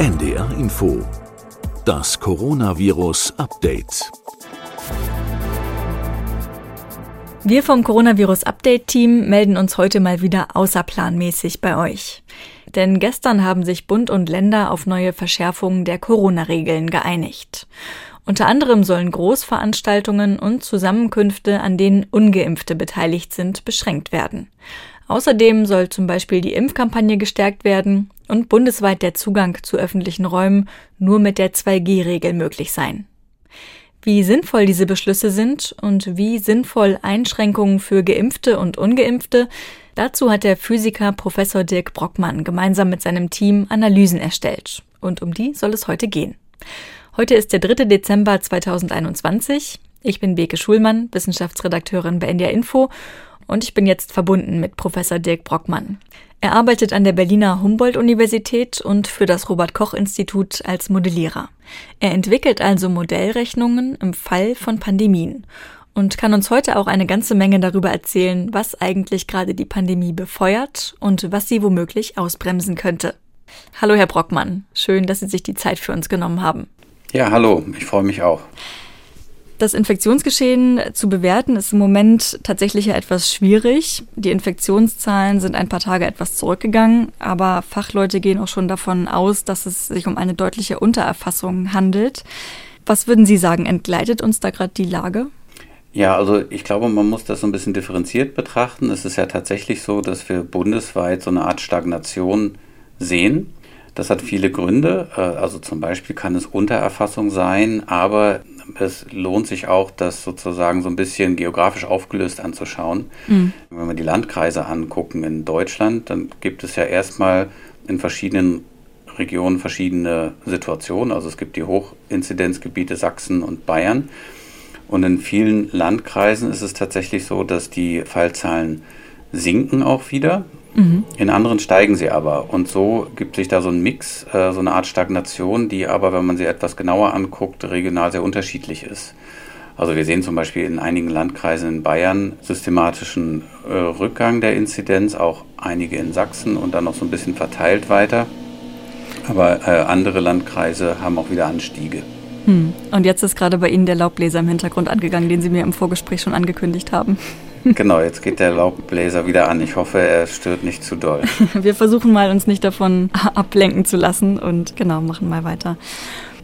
NDR Info. Das Coronavirus Update. Wir vom Coronavirus Update Team melden uns heute mal wieder außerplanmäßig bei euch. Denn gestern haben sich Bund und Länder auf neue Verschärfungen der Corona-Regeln geeinigt. Unter anderem sollen Großveranstaltungen und Zusammenkünfte, an denen ungeimpfte beteiligt sind, beschränkt werden. Außerdem soll zum Beispiel die Impfkampagne gestärkt werden und bundesweit der Zugang zu öffentlichen Räumen nur mit der 2G-Regel möglich sein. Wie sinnvoll diese Beschlüsse sind und wie sinnvoll Einschränkungen für Geimpfte und Ungeimpfte, dazu hat der Physiker Professor Dirk Brockmann gemeinsam mit seinem Team Analysen erstellt. Und um die soll es heute gehen. Heute ist der 3. Dezember 2021. Ich bin Beke Schulmann, Wissenschaftsredakteurin bei NDR Info und ich bin jetzt verbunden mit Professor Dirk Brockmann. Er arbeitet an der Berliner Humboldt-Universität und für das Robert-Koch-Institut als Modellierer. Er entwickelt also Modellrechnungen im Fall von Pandemien und kann uns heute auch eine ganze Menge darüber erzählen, was eigentlich gerade die Pandemie befeuert und was sie womöglich ausbremsen könnte. Hallo, Herr Brockmann. Schön, dass Sie sich die Zeit für uns genommen haben. Ja, hallo. Ich freue mich auch. Das Infektionsgeschehen zu bewerten ist im Moment tatsächlich ja etwas schwierig. Die Infektionszahlen sind ein paar Tage etwas zurückgegangen, aber Fachleute gehen auch schon davon aus, dass es sich um eine deutliche Untererfassung handelt. Was würden Sie sagen, entgleitet uns da gerade die Lage? Ja, also ich glaube, man muss das so ein bisschen differenziert betrachten. Es ist ja tatsächlich so, dass wir bundesweit so eine Art Stagnation sehen. Das hat viele Gründe. Äh, also zum Beispiel kann es Untererfassung sein, aber es lohnt sich auch, das sozusagen so ein bisschen geografisch aufgelöst anzuschauen. Mhm. Wenn wir die Landkreise angucken in Deutschland, dann gibt es ja erstmal in verschiedenen Regionen verschiedene Situationen. Also es gibt die Hochinzidenzgebiete Sachsen und Bayern. Und in vielen Landkreisen ist es tatsächlich so, dass die Fallzahlen sinken auch wieder. Mhm. In anderen steigen sie aber. Und so gibt sich da so ein Mix, äh, so eine Art Stagnation, die aber, wenn man sie etwas genauer anguckt, regional sehr unterschiedlich ist. Also wir sehen zum Beispiel in einigen Landkreisen in Bayern systematischen äh, Rückgang der Inzidenz, auch einige in Sachsen und dann noch so ein bisschen verteilt weiter. Aber äh, andere Landkreise haben auch wieder Anstiege. Hm. Und jetzt ist gerade bei Ihnen der Laubbläser im Hintergrund angegangen, den Sie mir im Vorgespräch schon angekündigt haben. Genau, jetzt geht der Laubbläser wieder an. Ich hoffe, er stört nicht zu doll. Wir versuchen mal, uns nicht davon ablenken zu lassen und genau, machen mal weiter.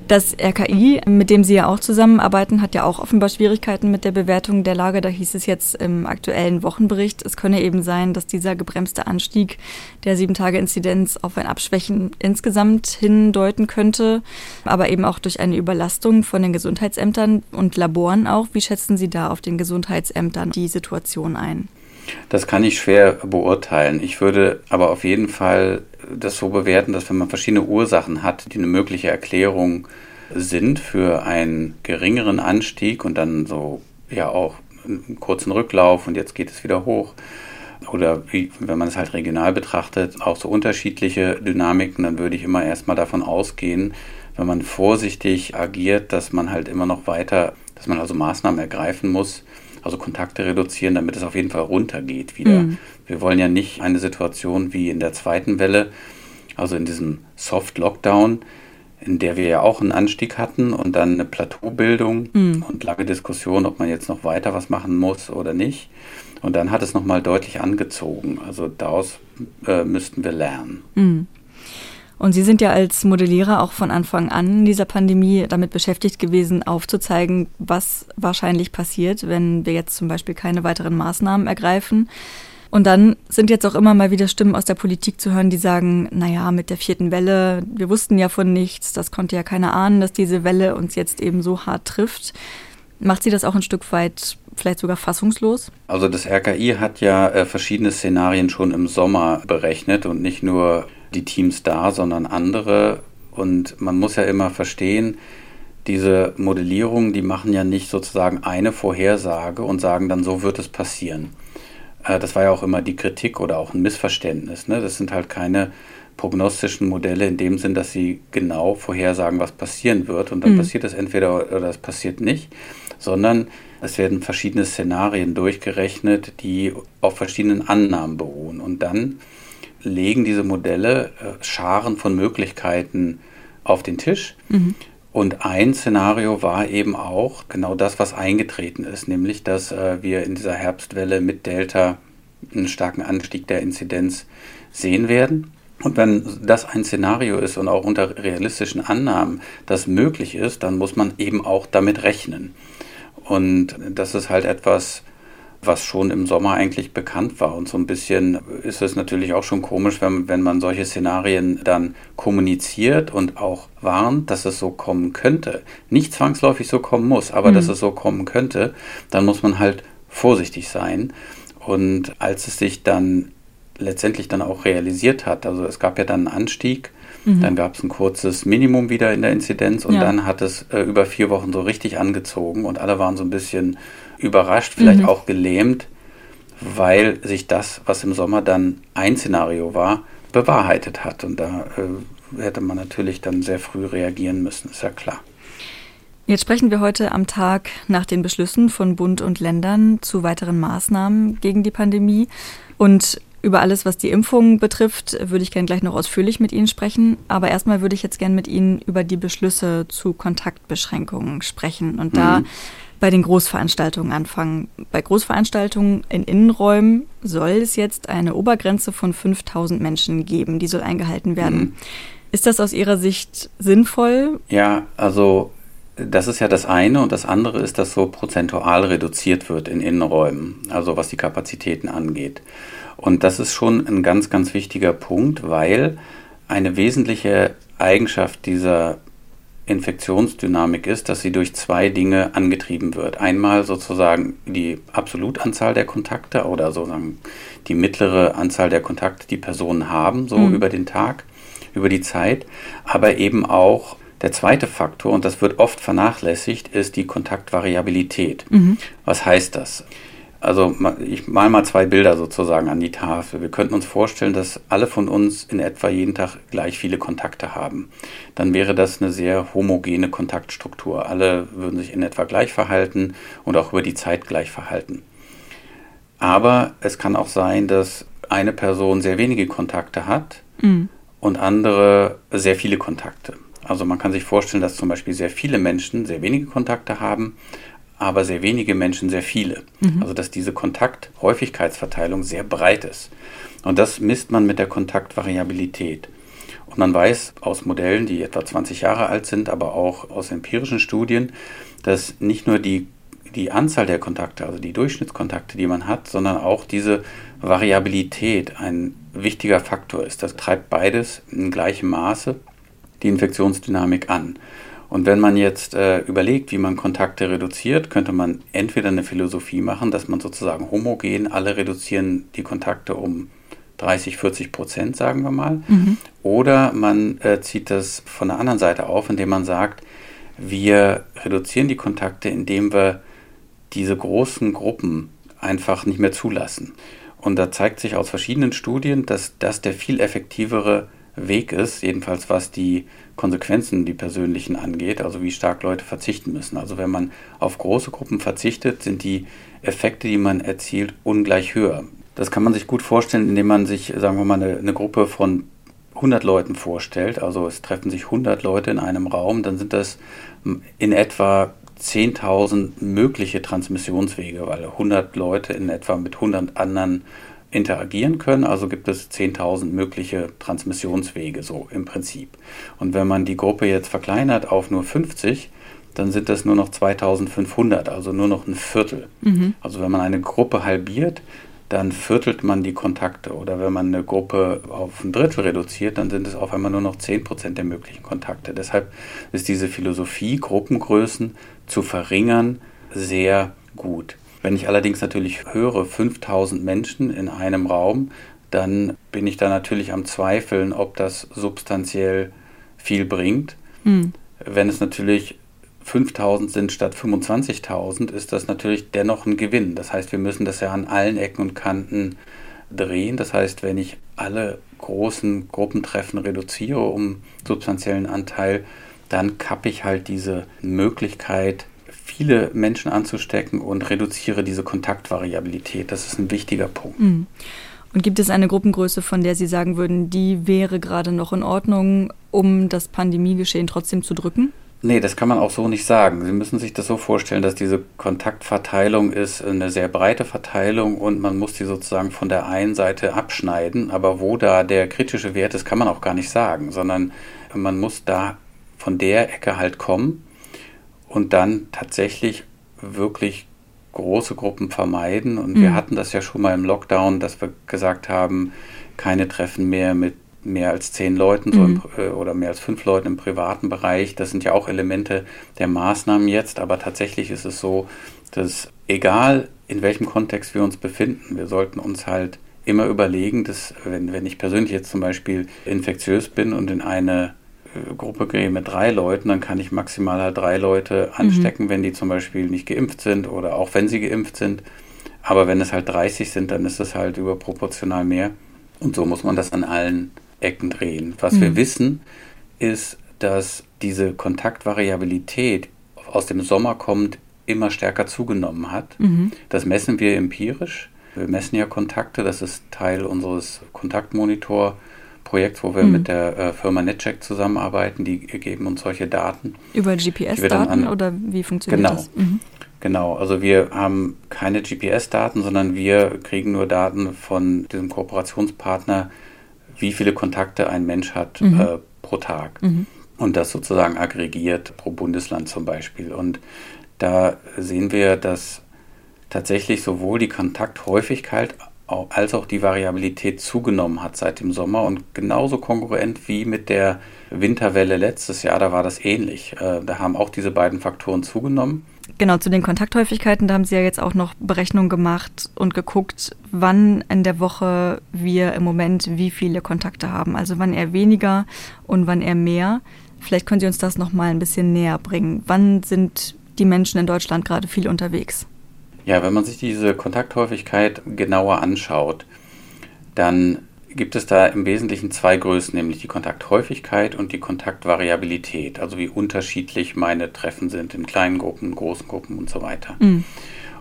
Das RKI, mit dem Sie ja auch zusammenarbeiten, hat ja auch offenbar Schwierigkeiten mit der Bewertung der Lage. Da hieß es jetzt im aktuellen Wochenbericht, es könne eben sein, dass dieser gebremste Anstieg der Sieben-Tage-Inzidenz auf ein Abschwächen insgesamt hindeuten könnte, aber eben auch durch eine Überlastung von den Gesundheitsämtern und Laboren auch. Wie schätzen Sie da auf den Gesundheitsämtern die Situation ein? Das kann ich schwer beurteilen. Ich würde aber auf jeden Fall das so bewerten, dass wenn man verschiedene Ursachen hat, die eine mögliche Erklärung sind für einen geringeren Anstieg und dann so ja auch einen kurzen Rücklauf und jetzt geht es wieder hoch. Oder wie, wenn man es halt regional betrachtet, auch so unterschiedliche Dynamiken, dann würde ich immer erstmal davon ausgehen, wenn man vorsichtig agiert, dass man halt immer noch weiter, dass man also Maßnahmen ergreifen muss, also Kontakte reduzieren, damit es auf jeden Fall runtergeht wieder. Mhm. Wir wollen ja nicht eine Situation wie in der zweiten Welle, also in diesem Soft Lockdown, in der wir ja auch einen Anstieg hatten und dann eine Plateaubildung mhm. und lange Diskussion, ob man jetzt noch weiter was machen muss oder nicht. Und dann hat es nochmal deutlich angezogen. Also daraus äh, müssten wir lernen. Mhm. Und Sie sind ja als Modellierer auch von Anfang an in dieser Pandemie damit beschäftigt gewesen, aufzuzeigen, was wahrscheinlich passiert, wenn wir jetzt zum Beispiel keine weiteren Maßnahmen ergreifen. Und dann sind jetzt auch immer mal wieder Stimmen aus der Politik zu hören, die sagen, naja, mit der vierten Welle, wir wussten ja von nichts, das konnte ja keiner ahnen, dass diese Welle uns jetzt eben so hart trifft. Macht Sie das auch ein Stück weit vielleicht sogar fassungslos? Also das RKI hat ja äh, verschiedene Szenarien schon im Sommer berechnet und nicht nur die Teams da, sondern andere. Und man muss ja immer verstehen, diese Modellierungen, die machen ja nicht sozusagen eine Vorhersage und sagen dann, so wird es passieren. Äh, das war ja auch immer die Kritik oder auch ein Missverständnis. Ne? Das sind halt keine prognostischen Modelle in dem Sinn, dass sie genau vorhersagen, was passieren wird. Und dann mhm. passiert es entweder oder es passiert nicht, sondern es werden verschiedene Szenarien durchgerechnet, die auf verschiedenen Annahmen beruhen. Und dann legen diese Modelle äh, Scharen von Möglichkeiten auf den Tisch. Mhm. Und ein Szenario war eben auch genau das, was eingetreten ist, nämlich dass äh, wir in dieser Herbstwelle mit Delta einen starken Anstieg der Inzidenz sehen werden. Und wenn das ein Szenario ist und auch unter realistischen Annahmen das möglich ist, dann muss man eben auch damit rechnen. Und das ist halt etwas, was schon im Sommer eigentlich bekannt war. Und so ein bisschen ist es natürlich auch schon komisch, wenn, wenn man solche Szenarien dann kommuniziert und auch warnt, dass es so kommen könnte. Nicht zwangsläufig so kommen muss, aber mhm. dass es so kommen könnte, dann muss man halt vorsichtig sein. Und als es sich dann letztendlich dann auch realisiert hat, also es gab ja dann einen Anstieg, mhm. dann gab es ein kurzes Minimum wieder in der Inzidenz und ja. dann hat es äh, über vier Wochen so richtig angezogen und alle waren so ein bisschen überrascht, vielleicht mhm. auch gelähmt, weil sich das, was im Sommer dann ein Szenario war, bewahrheitet hat. Und da äh, hätte man natürlich dann sehr früh reagieren müssen, ist ja klar. Jetzt sprechen wir heute am Tag nach den Beschlüssen von Bund und Ländern zu weiteren Maßnahmen gegen die Pandemie. Und über alles, was die Impfung betrifft, würde ich gerne gleich noch ausführlich mit Ihnen sprechen. Aber erstmal würde ich jetzt gerne mit Ihnen über die Beschlüsse zu Kontaktbeschränkungen sprechen. Und da mhm bei den Großveranstaltungen anfangen. Bei Großveranstaltungen in Innenräumen soll es jetzt eine Obergrenze von 5000 Menschen geben, die soll eingehalten werden. Mhm. Ist das aus Ihrer Sicht sinnvoll? Ja, also das ist ja das eine und das andere ist, dass so prozentual reduziert wird in Innenräumen, also was die Kapazitäten angeht. Und das ist schon ein ganz, ganz wichtiger Punkt, weil eine wesentliche Eigenschaft dieser Infektionsdynamik ist, dass sie durch zwei Dinge angetrieben wird. Einmal sozusagen die Absolutanzahl der Kontakte oder sozusagen die mittlere Anzahl der Kontakte, die Personen haben, so mhm. über den Tag, über die Zeit, aber eben auch der zweite Faktor, und das wird oft vernachlässigt, ist die Kontaktvariabilität. Mhm. Was heißt das? Also ich mal mal zwei Bilder sozusagen an die Tafel. Wir könnten uns vorstellen, dass alle von uns in etwa jeden Tag gleich viele Kontakte haben. Dann wäre das eine sehr homogene Kontaktstruktur. Alle würden sich in etwa gleich verhalten und auch über die Zeit gleich verhalten. Aber es kann auch sein, dass eine Person sehr wenige Kontakte hat mhm. und andere sehr viele Kontakte. Also man kann sich vorstellen, dass zum Beispiel sehr viele Menschen sehr wenige Kontakte haben aber sehr wenige Menschen sehr viele. Mhm. Also dass diese Kontakthäufigkeitsverteilung sehr breit ist. Und das misst man mit der Kontaktvariabilität. Und man weiß aus Modellen, die etwa 20 Jahre alt sind, aber auch aus empirischen Studien, dass nicht nur die, die Anzahl der Kontakte, also die Durchschnittskontakte, die man hat, sondern auch diese Variabilität ein wichtiger Faktor ist. Das treibt beides in gleichem Maße die Infektionsdynamik an. Und wenn man jetzt äh, überlegt, wie man Kontakte reduziert, könnte man entweder eine Philosophie machen, dass man sozusagen homogen, alle reduzieren die Kontakte um 30, 40 Prozent, sagen wir mal. Mhm. Oder man äh, zieht das von der anderen Seite auf, indem man sagt, wir reduzieren die Kontakte, indem wir diese großen Gruppen einfach nicht mehr zulassen. Und da zeigt sich aus verschiedenen Studien, dass das der viel effektivere Weg ist, jedenfalls was die Konsequenzen, die persönlichen angeht, also wie stark Leute verzichten müssen. Also wenn man auf große Gruppen verzichtet, sind die Effekte, die man erzielt, ungleich höher. Das kann man sich gut vorstellen, indem man sich, sagen wir mal, eine, eine Gruppe von 100 Leuten vorstellt. Also es treffen sich 100 Leute in einem Raum, dann sind das in etwa 10.000 mögliche Transmissionswege, weil 100 Leute in etwa mit 100 anderen interagieren können. Also gibt es 10.000 mögliche Transmissionswege, so im Prinzip. Und wenn man die Gruppe jetzt verkleinert auf nur 50, dann sind das nur noch 2500, also nur noch ein Viertel. Mhm. Also wenn man eine Gruppe halbiert, dann viertelt man die Kontakte. Oder wenn man eine Gruppe auf ein Drittel reduziert, dann sind es auf einmal nur noch 10% der möglichen Kontakte. Deshalb ist diese Philosophie, Gruppengrößen zu verringern, sehr gut. Wenn ich allerdings natürlich höre, 5000 Menschen in einem Raum, dann bin ich da natürlich am Zweifeln, ob das substanziell viel bringt. Mhm. Wenn es natürlich 5000 sind statt 25.000, ist das natürlich dennoch ein Gewinn. Das heißt, wir müssen das ja an allen Ecken und Kanten drehen. Das heißt, wenn ich alle großen Gruppentreffen reduziere um substanziellen Anteil, dann kappe ich halt diese Möglichkeit, viele Menschen anzustecken und reduziere diese Kontaktvariabilität. Das ist ein wichtiger Punkt. Mhm. Und gibt es eine Gruppengröße, von der Sie sagen würden, die wäre gerade noch in Ordnung, um das Pandemiegeschehen trotzdem zu drücken? Nee, das kann man auch so nicht sagen. Sie müssen sich das so vorstellen, dass diese Kontaktverteilung ist eine sehr breite Verteilung und man muss die sozusagen von der einen Seite abschneiden. Aber wo da der kritische Wert ist, kann man auch gar nicht sagen, sondern man muss da von der Ecke halt kommen und dann tatsächlich wirklich große Gruppen vermeiden. Und mhm. wir hatten das ja schon mal im Lockdown, dass wir gesagt haben, keine Treffen mehr mit mehr als zehn Leuten so mhm. im, äh, oder mehr als fünf Leuten im privaten Bereich. Das sind ja auch Elemente der Maßnahmen jetzt, aber tatsächlich ist es so, dass egal in welchem Kontext wir uns befinden, wir sollten uns halt immer überlegen, dass wenn, wenn ich persönlich jetzt zum Beispiel infektiös bin und in eine Gruppe gehe mit drei Leuten, dann kann ich maximal halt drei Leute mhm. anstecken, mhm. wenn die zum Beispiel nicht geimpft sind oder auch wenn sie geimpft sind. Aber wenn es halt 30 sind, dann ist es halt überproportional mehr. Und so muss man das an allen Ecken drehen. Was mhm. wir wissen, ist, dass diese Kontaktvariabilität aus dem Sommer kommt, immer stärker zugenommen hat. Mhm. Das messen wir empirisch. Wir messen ja Kontakte, das ist Teil unseres Kontaktmonitor-Projekts, wo wir mhm. mit der äh, Firma NetCheck zusammenarbeiten. Die geben uns solche Daten. Über GPS-Daten oder wie funktioniert genau. das? Mhm. Genau, also wir haben keine GPS-Daten, sondern wir kriegen nur Daten von diesem Kooperationspartner, wie viele Kontakte ein Mensch hat mhm. äh, pro Tag. Mhm. Und das sozusagen aggregiert pro Bundesland zum Beispiel. Und da sehen wir, dass tatsächlich sowohl die Kontakthäufigkeit als auch die Variabilität zugenommen hat seit dem Sommer und genauso kongruent wie mit der Winterwelle letztes Jahr, da war das ähnlich. Äh, da haben auch diese beiden Faktoren zugenommen. Genau, zu den Kontakthäufigkeiten, da haben Sie ja jetzt auch noch Berechnungen gemacht und geguckt, wann in der Woche wir im Moment wie viele Kontakte haben. Also wann eher weniger und wann eher mehr. Vielleicht können Sie uns das nochmal ein bisschen näher bringen. Wann sind die Menschen in Deutschland gerade viel unterwegs? Ja, wenn man sich diese Kontakthäufigkeit genauer anschaut, dann gibt es da im Wesentlichen zwei Größen, nämlich die Kontakthäufigkeit und die Kontaktvariabilität, also wie unterschiedlich meine Treffen sind in kleinen Gruppen, großen Gruppen und so weiter. Mhm.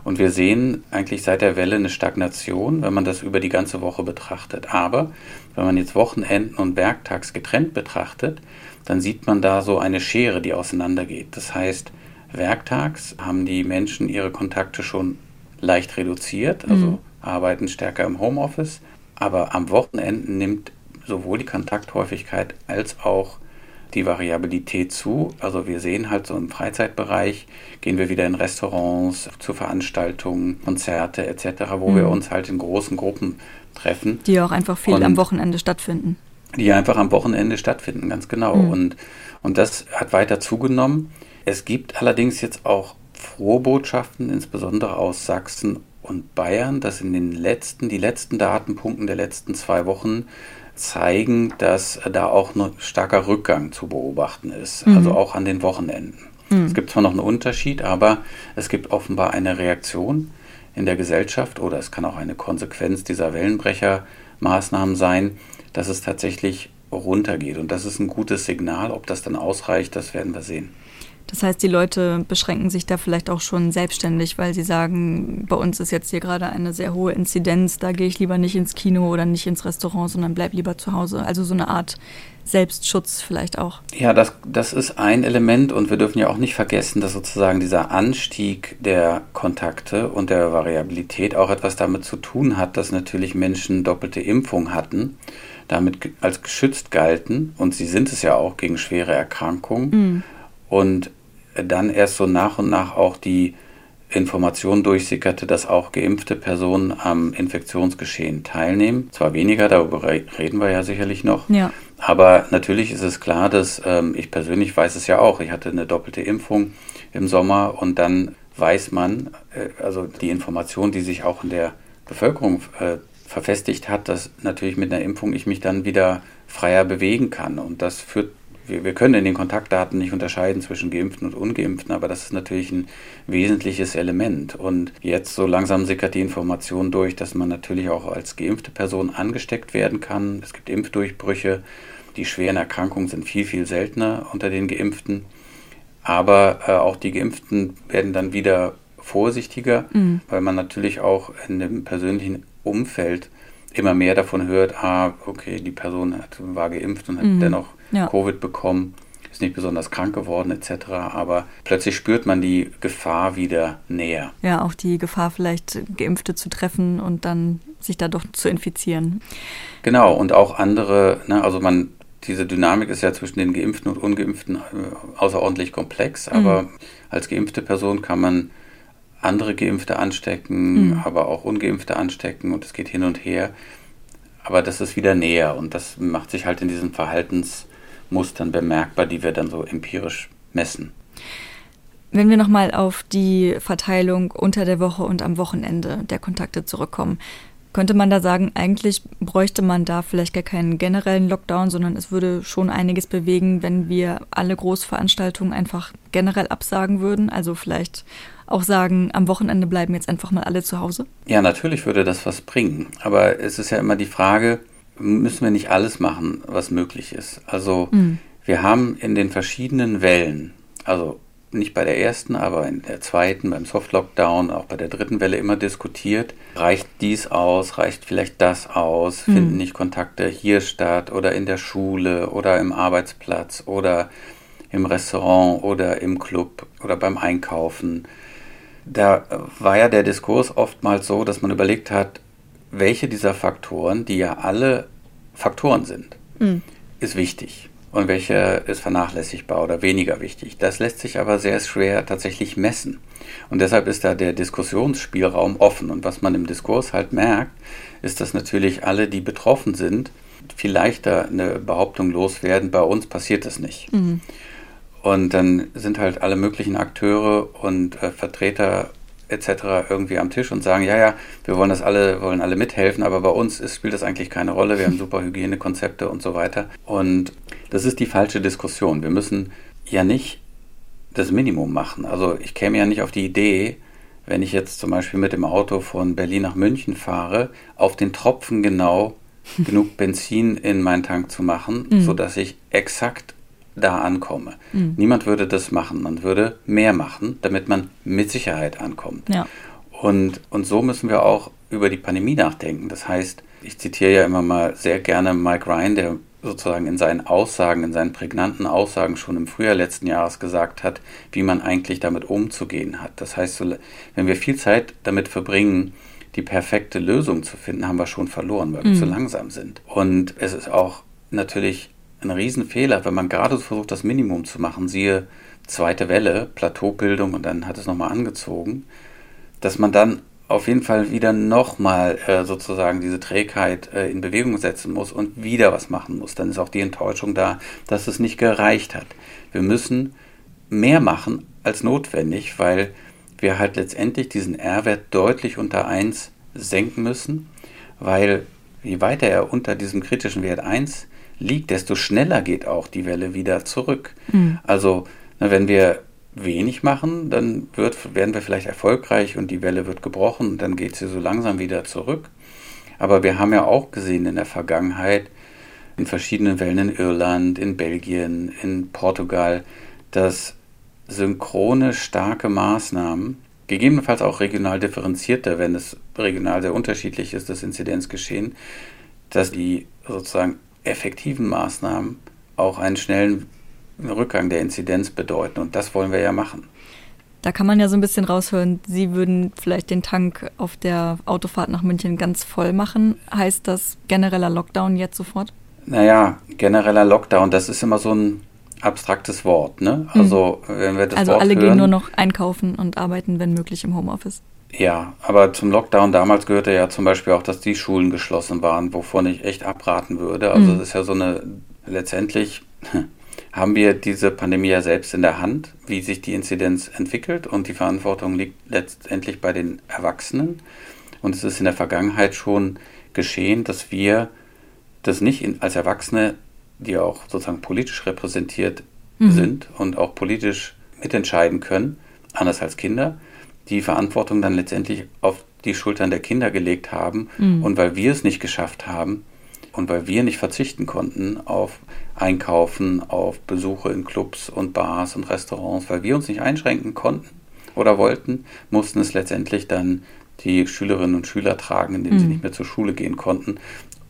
Und wir sehen eigentlich seit der Welle eine Stagnation, wenn man das über die ganze Woche betrachtet. Aber wenn man jetzt Wochenenden und Werktags getrennt betrachtet, dann sieht man da so eine Schere, die auseinandergeht. Das heißt, werktags haben die Menschen ihre Kontakte schon leicht reduziert, also mhm. arbeiten stärker im Homeoffice aber am Wochenende nimmt sowohl die Kontakthäufigkeit als auch die Variabilität zu. Also wir sehen halt so im Freizeitbereich, gehen wir wieder in Restaurants, zu Veranstaltungen, Konzerte etc., wo mhm. wir uns halt in großen Gruppen treffen. Die auch einfach viel und am Wochenende stattfinden. Die einfach am Wochenende stattfinden, ganz genau. Mhm. Und, und das hat weiter zugenommen. Es gibt allerdings jetzt auch frohe Botschaften, insbesondere aus Sachsen und Bayern, dass in den letzten, die letzten Datenpunkten der letzten zwei Wochen zeigen, dass da auch ein starker Rückgang zu beobachten ist, mhm. also auch an den Wochenenden. Mhm. Es gibt zwar noch einen Unterschied, aber es gibt offenbar eine Reaktion in der Gesellschaft oder es kann auch eine Konsequenz dieser Wellenbrechermaßnahmen sein, dass es tatsächlich runtergeht. Und das ist ein gutes Signal. Ob das dann ausreicht, das werden wir sehen. Das heißt, die Leute beschränken sich da vielleicht auch schon selbstständig, weil sie sagen, bei uns ist jetzt hier gerade eine sehr hohe Inzidenz, da gehe ich lieber nicht ins Kino oder nicht ins Restaurant, sondern bleib lieber zu Hause. Also so eine Art Selbstschutz vielleicht auch. Ja, das, das ist ein Element und wir dürfen ja auch nicht vergessen, dass sozusagen dieser Anstieg der Kontakte und der Variabilität auch etwas damit zu tun hat, dass natürlich Menschen doppelte Impfung hatten, damit als geschützt galten und sie sind es ja auch gegen schwere Erkrankungen. Mhm und dann erst so nach und nach auch die Information durchsickerte, dass auch geimpfte Personen am Infektionsgeschehen teilnehmen. Zwar weniger, darüber reden wir ja sicherlich noch. Ja. Aber natürlich ist es klar, dass ähm, ich persönlich weiß es ja auch. Ich hatte eine doppelte Impfung im Sommer und dann weiß man, äh, also die Information, die sich auch in der Bevölkerung äh, verfestigt hat, dass natürlich mit einer Impfung ich mich dann wieder freier bewegen kann. Und das führt wir, wir können in den Kontaktdaten nicht unterscheiden zwischen Geimpften und Ungeimpften, aber das ist natürlich ein wesentliches Element. Und jetzt so langsam sickert die Information durch, dass man natürlich auch als geimpfte Person angesteckt werden kann. Es gibt Impfdurchbrüche. Die schweren Erkrankungen sind viel, viel seltener unter den Geimpften. Aber äh, auch die Geimpften werden dann wieder vorsichtiger, mhm. weil man natürlich auch in dem persönlichen Umfeld immer mehr davon hört, ah, okay, die Person hat, war geimpft und hat mhm. dennoch ja. Covid bekommen, ist nicht besonders krank geworden etc. Aber plötzlich spürt man die Gefahr wieder näher. Ja, auch die Gefahr vielleicht Geimpfte zu treffen und dann sich da doch zu infizieren. Genau, und auch andere, ne, also man, diese Dynamik ist ja zwischen den Geimpften und Ungeimpften äh, außerordentlich komplex, aber mhm. als geimpfte Person kann man andere Geimpfte anstecken, mhm. aber auch Ungeimpfte anstecken und es geht hin und her. Aber das ist wieder näher und das macht sich halt in diesen Verhaltensmustern bemerkbar, die wir dann so empirisch messen. Wenn wir nochmal auf die Verteilung unter der Woche und am Wochenende der Kontakte zurückkommen, könnte man da sagen, eigentlich bräuchte man da vielleicht gar keinen generellen Lockdown, sondern es würde schon einiges bewegen, wenn wir alle Großveranstaltungen einfach generell absagen würden? Also vielleicht auch sagen, am Wochenende bleiben jetzt einfach mal alle zu Hause? Ja, natürlich würde das was bringen. Aber es ist ja immer die Frage, müssen wir nicht alles machen, was möglich ist? Also mhm. wir haben in den verschiedenen Wellen, also nicht bei der ersten, aber in der zweiten, beim Soft-Lockdown, auch bei der dritten Welle immer diskutiert, reicht dies aus, reicht vielleicht das aus, mhm. finden nicht Kontakte hier statt oder in der Schule oder im Arbeitsplatz oder im Restaurant oder im Club oder beim Einkaufen da war ja der Diskurs oftmals so, dass man überlegt hat, welche dieser Faktoren, die ja alle Faktoren sind, mhm. ist wichtig und welche ist vernachlässigbar oder weniger wichtig. Das lässt sich aber sehr schwer tatsächlich messen. Und deshalb ist da der Diskussionsspielraum offen. Und was man im Diskurs halt merkt, ist, dass natürlich alle, die betroffen sind, viel leichter eine Behauptung loswerden, bei uns passiert das nicht. Mhm. Und dann sind halt alle möglichen Akteure und äh, Vertreter etc. irgendwie am Tisch und sagen, ja, ja, wir wollen das alle, wollen alle mithelfen, aber bei uns ist, spielt das eigentlich keine Rolle, wir haben super Hygienekonzepte und so weiter. Und das ist die falsche Diskussion. Wir müssen ja nicht das Minimum machen. Also ich käme ja nicht auf die Idee, wenn ich jetzt zum Beispiel mit dem Auto von Berlin nach München fahre, auf den Tropfen genau genug Benzin in meinen Tank zu machen, mhm. sodass ich exakt da ankomme. Mhm. Niemand würde das machen. Man würde mehr machen, damit man mit Sicherheit ankommt. Ja. Und, und so müssen wir auch über die Pandemie nachdenken. Das heißt, ich zitiere ja immer mal sehr gerne Mike Ryan, der sozusagen in seinen Aussagen, in seinen prägnanten Aussagen schon im Frühjahr letzten Jahres gesagt hat, wie man eigentlich damit umzugehen hat. Das heißt, wenn wir viel Zeit damit verbringen, die perfekte Lösung zu finden, haben wir schon verloren, weil wir mhm. zu langsam sind. Und es ist auch natürlich ein Riesenfehler, wenn man gerade versucht, das Minimum zu machen, siehe zweite Welle, Plateaubildung und dann hat es nochmal angezogen, dass man dann auf jeden Fall wieder nochmal äh, sozusagen diese Trägheit äh, in Bewegung setzen muss und wieder was machen muss. Dann ist auch die Enttäuschung da, dass es nicht gereicht hat. Wir müssen mehr machen als notwendig, weil wir halt letztendlich diesen R-Wert deutlich unter 1 senken müssen, weil je weiter er unter diesem kritischen Wert 1 liegt, desto schneller geht auch die Welle wieder zurück. Mhm. Also na, wenn wir wenig machen, dann wird, werden wir vielleicht erfolgreich und die Welle wird gebrochen dann geht sie so langsam wieder zurück. Aber wir haben ja auch gesehen in der Vergangenheit, in verschiedenen Wellen in Irland, in Belgien, in Portugal, dass synchrone, starke Maßnahmen, gegebenenfalls auch regional differenzierte, wenn es regional sehr unterschiedlich ist, das Inzidenzgeschehen, dass die sozusagen effektiven Maßnahmen auch einen schnellen Rückgang der Inzidenz bedeuten. Und das wollen wir ja machen. Da kann man ja so ein bisschen raushören, Sie würden vielleicht den Tank auf der Autofahrt nach München ganz voll machen. Heißt das genereller Lockdown jetzt sofort? Naja, genereller Lockdown, das ist immer so ein abstraktes Wort. Ne? Also, mhm. wenn wir das also Wort alle hören, gehen nur noch einkaufen und arbeiten, wenn möglich, im Homeoffice. Ja, aber zum Lockdown damals gehörte ja zum Beispiel auch, dass die Schulen geschlossen waren, wovon ich echt abraten würde. Also mhm. das ist ja so eine, letztendlich haben wir diese Pandemie ja selbst in der Hand, wie sich die Inzidenz entwickelt und die Verantwortung liegt letztendlich bei den Erwachsenen. Und es ist in der Vergangenheit schon geschehen, dass wir das nicht in, als Erwachsene, die auch sozusagen politisch repräsentiert mhm. sind und auch politisch mitentscheiden können, anders als Kinder, die Verantwortung dann letztendlich auf die Schultern der Kinder gelegt haben. Mhm. Und weil wir es nicht geschafft haben und weil wir nicht verzichten konnten auf Einkaufen, auf Besuche in Clubs und Bars und Restaurants, weil wir uns nicht einschränken konnten oder wollten, mussten es letztendlich dann die Schülerinnen und Schüler tragen, indem mhm. sie nicht mehr zur Schule gehen konnten.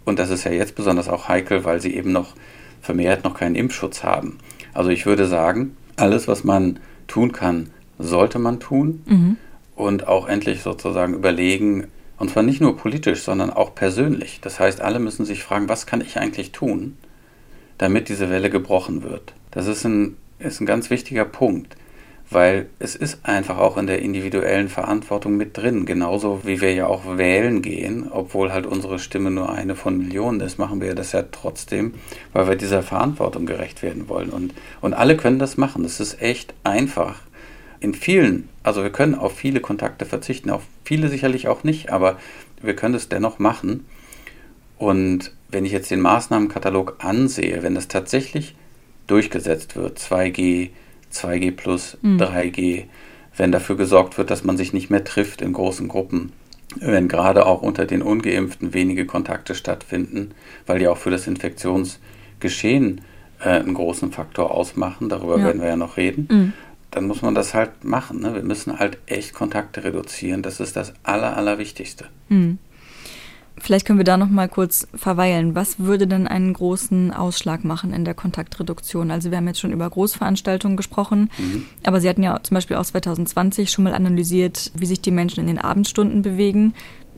Und das ist ja jetzt besonders auch heikel, weil sie eben noch vermehrt noch keinen Impfschutz haben. Also ich würde sagen, alles, was man tun kann, sollte man tun mhm. und auch endlich sozusagen überlegen, und zwar nicht nur politisch, sondern auch persönlich. Das heißt, alle müssen sich fragen, was kann ich eigentlich tun, damit diese Welle gebrochen wird. Das ist ein, ist ein ganz wichtiger Punkt weil es ist einfach auch in der individuellen Verantwortung mit drin. Genauso wie wir ja auch wählen gehen, obwohl halt unsere Stimme nur eine von Millionen ist, machen wir das ja trotzdem, weil wir dieser Verantwortung gerecht werden wollen. Und, und alle können das machen. Es ist echt einfach. In vielen, also wir können auf viele Kontakte verzichten, auf viele sicherlich auch nicht, aber wir können es dennoch machen. Und wenn ich jetzt den Maßnahmenkatalog ansehe, wenn das tatsächlich durchgesetzt wird, 2G, 2G plus, mhm. 3G, wenn dafür gesorgt wird, dass man sich nicht mehr trifft in großen Gruppen, wenn gerade auch unter den ungeimpften wenige Kontakte stattfinden, weil die auch für das Infektionsgeschehen äh, einen großen Faktor ausmachen, darüber ja. werden wir ja noch reden, mhm. Dann muss man das halt machen. Ne? Wir müssen halt echt Kontakte reduzieren. Das ist das Aller, Allerwichtigste. Mhm. Vielleicht können wir da noch mal kurz verweilen. Was würde denn einen großen Ausschlag machen in der Kontaktreduktion? Also wir haben jetzt schon über Großveranstaltungen gesprochen, mhm. aber Sie hatten ja zum Beispiel auch 2020 schon mal analysiert, wie sich die Menschen in den Abendstunden bewegen.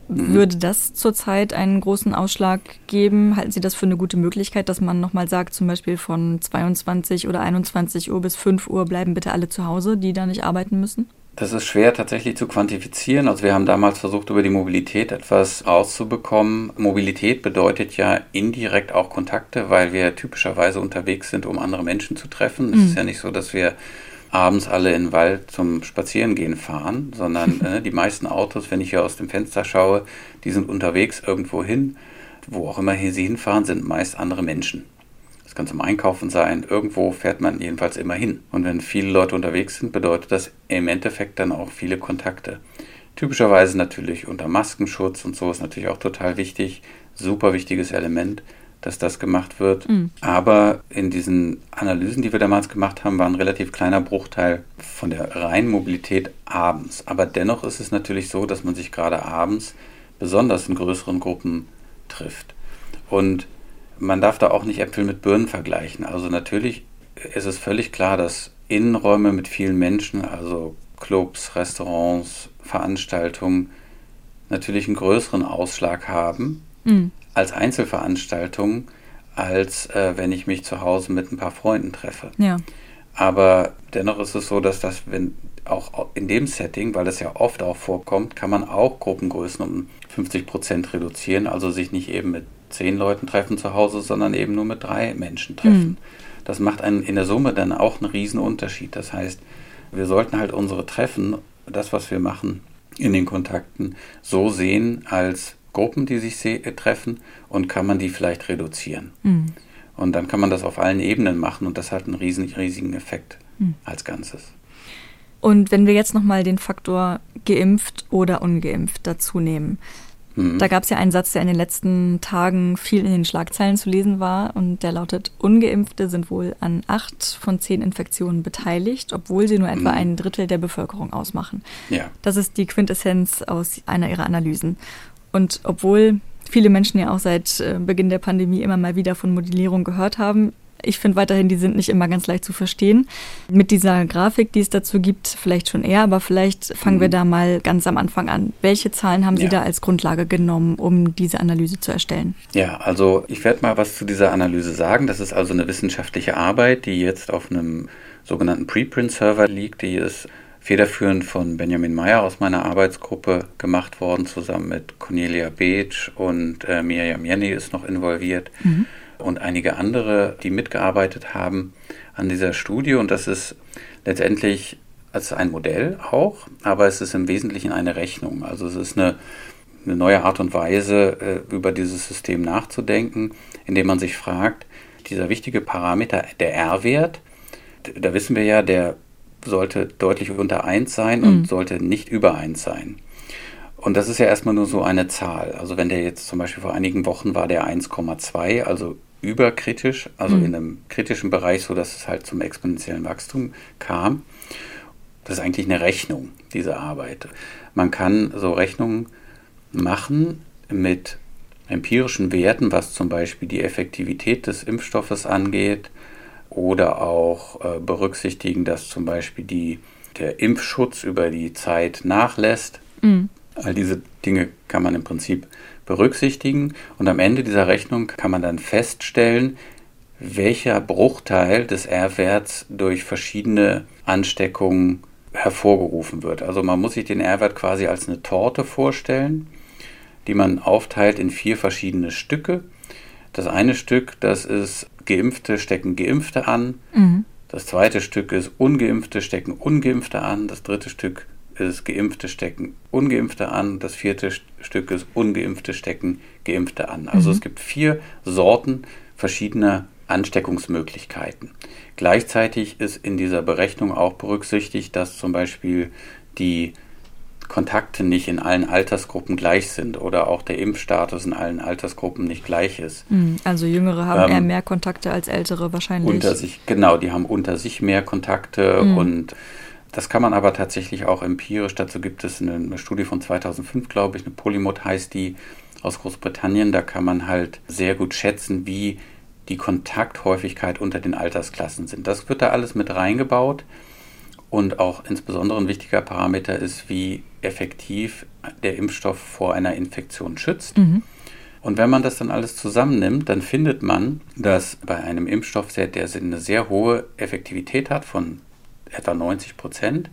Mhm. Würde das zurzeit einen großen Ausschlag geben? Halten Sie das für eine gute Möglichkeit, dass man nochmal sagt, zum Beispiel von 22 oder 21 Uhr bis 5 Uhr bleiben bitte alle zu Hause, die da nicht arbeiten müssen? Das ist schwer tatsächlich zu quantifizieren. Also wir haben damals versucht, über die Mobilität etwas rauszubekommen. Mobilität bedeutet ja indirekt auch Kontakte, weil wir typischerweise unterwegs sind, um andere Menschen zu treffen. Es ist mhm. ja nicht so, dass wir abends alle in den Wald zum Spazierengehen fahren, sondern äh, die meisten Autos, wenn ich hier aus dem Fenster schaue, die sind unterwegs irgendwo hin. Wo auch immer hier sie hinfahren, sind meist andere Menschen kann zum Einkaufen sein, irgendwo fährt man jedenfalls immer hin. Und wenn viele Leute unterwegs sind, bedeutet das im Endeffekt dann auch viele Kontakte. Typischerweise natürlich unter Maskenschutz und so ist natürlich auch total wichtig, super wichtiges Element, dass das gemacht wird. Mhm. Aber in diesen Analysen, die wir damals gemacht haben, war ein relativ kleiner Bruchteil von der reinen Mobilität abends. Aber dennoch ist es natürlich so, dass man sich gerade abends besonders in größeren Gruppen trifft. Und man darf da auch nicht Äpfel mit Birnen vergleichen. Also natürlich ist es völlig klar, dass Innenräume mit vielen Menschen, also Clubs, Restaurants, Veranstaltungen, natürlich einen größeren Ausschlag haben mhm. Als Einzelveranstaltungen, als äh, wenn ich mich zu Hause mit ein paar Freunden treffe. Ja. Aber dennoch ist es so, dass das, wenn auch in dem Setting, weil das ja oft auch vorkommt, kann man auch Gruppengrößen um 50 Prozent reduzieren, also sich nicht eben mit zehn Leuten treffen zu Hause, sondern eben nur mit drei Menschen treffen. Mhm. Das macht einen in der Summe dann auch einen riesen Unterschied. Das heißt, wir sollten halt unsere Treffen, das, was wir machen in den Kontakten, so sehen als Gruppen, die sich treffen und kann man die vielleicht reduzieren. Mhm. Und dann kann man das auf allen Ebenen machen und das hat einen riesen, riesigen Effekt mhm. als Ganzes. Und wenn wir jetzt nochmal den Faktor geimpft oder ungeimpft dazu nehmen, Mhm. Da gab es ja einen Satz, der in den letzten Tagen viel in den Schlagzeilen zu lesen war und der lautet, ungeimpfte sind wohl an acht von zehn Infektionen beteiligt, obwohl sie nur etwa mhm. ein Drittel der Bevölkerung ausmachen. Ja. Das ist die Quintessenz aus einer ihrer Analysen. Und obwohl viele Menschen ja auch seit äh, Beginn der Pandemie immer mal wieder von Modellierung gehört haben, ich finde weiterhin, die sind nicht immer ganz leicht zu verstehen. Mit dieser Grafik, die es dazu gibt, vielleicht schon eher, aber vielleicht fangen mhm. wir da mal ganz am Anfang an. Welche Zahlen haben ja. Sie da als Grundlage genommen, um diese Analyse zu erstellen? Ja, also ich werde mal was zu dieser Analyse sagen. Das ist also eine wissenschaftliche Arbeit, die jetzt auf einem sogenannten Preprint-Server liegt. Die ist federführend von Benjamin Meyer aus meiner Arbeitsgruppe gemacht worden, zusammen mit Cornelia Beetsch und äh, Miriam Jenny ist noch involviert. Mhm und einige andere, die mitgearbeitet haben an dieser Studie. Und das ist letztendlich als ein Modell auch, aber es ist im Wesentlichen eine Rechnung. Also es ist eine, eine neue Art und Weise, äh, über dieses System nachzudenken, indem man sich fragt, dieser wichtige Parameter, der R-Wert, da wissen wir ja, der sollte deutlich unter 1 sein und mhm. sollte nicht über 1 sein. Und das ist ja erstmal nur so eine Zahl. Also wenn der jetzt zum Beispiel vor einigen Wochen war der 1,2, also überkritisch, also mhm. in einem kritischen Bereich, so dass es halt zum exponentiellen Wachstum kam. das ist eigentlich eine Rechnung, diese Arbeit. Man kann so Rechnungen machen mit empirischen Werten, was zum Beispiel die Effektivität des Impfstoffes angeht, oder auch äh, berücksichtigen, dass zum Beispiel die, der Impfschutz über die Zeit nachlässt. Mhm. All diese Dinge kann man im Prinzip berücksichtigen und am Ende dieser Rechnung kann man dann feststellen, welcher Bruchteil des R-Werts durch verschiedene Ansteckungen hervorgerufen wird. Also man muss sich den R-Wert quasi als eine Torte vorstellen, die man aufteilt in vier verschiedene Stücke. Das eine Stück, das ist Geimpfte stecken Geimpfte an. Mhm. Das zweite Stück ist Ungeimpfte stecken Ungeimpfte an. Das dritte Stück ist Geimpfte stecken Ungeimpfte an. Das vierte Stück ist Ungeimpfte stecken Geimpfte an. Also mhm. es gibt vier Sorten verschiedener Ansteckungsmöglichkeiten. Gleichzeitig ist in dieser Berechnung auch berücksichtigt, dass zum Beispiel die Kontakte nicht in allen Altersgruppen gleich sind oder auch der Impfstatus in allen Altersgruppen nicht gleich ist. Hm, also Jüngere haben ähm, eher mehr Kontakte als Ältere wahrscheinlich. Unter sich, genau, die haben unter sich mehr Kontakte mhm. und das kann man aber tatsächlich auch empirisch. Dazu gibt es eine, eine Studie von 2005, glaube ich, eine Polymod heißt die aus Großbritannien. Da kann man halt sehr gut schätzen, wie die Kontakthäufigkeit unter den Altersklassen sind. Das wird da alles mit reingebaut. Und auch insbesondere ein wichtiger Parameter ist, wie effektiv der Impfstoff vor einer Infektion schützt. Mhm. Und wenn man das dann alles zusammennimmt, dann findet man, dass bei einem Impfstoff, der eine sehr hohe Effektivität hat, von etwa 90 Prozent,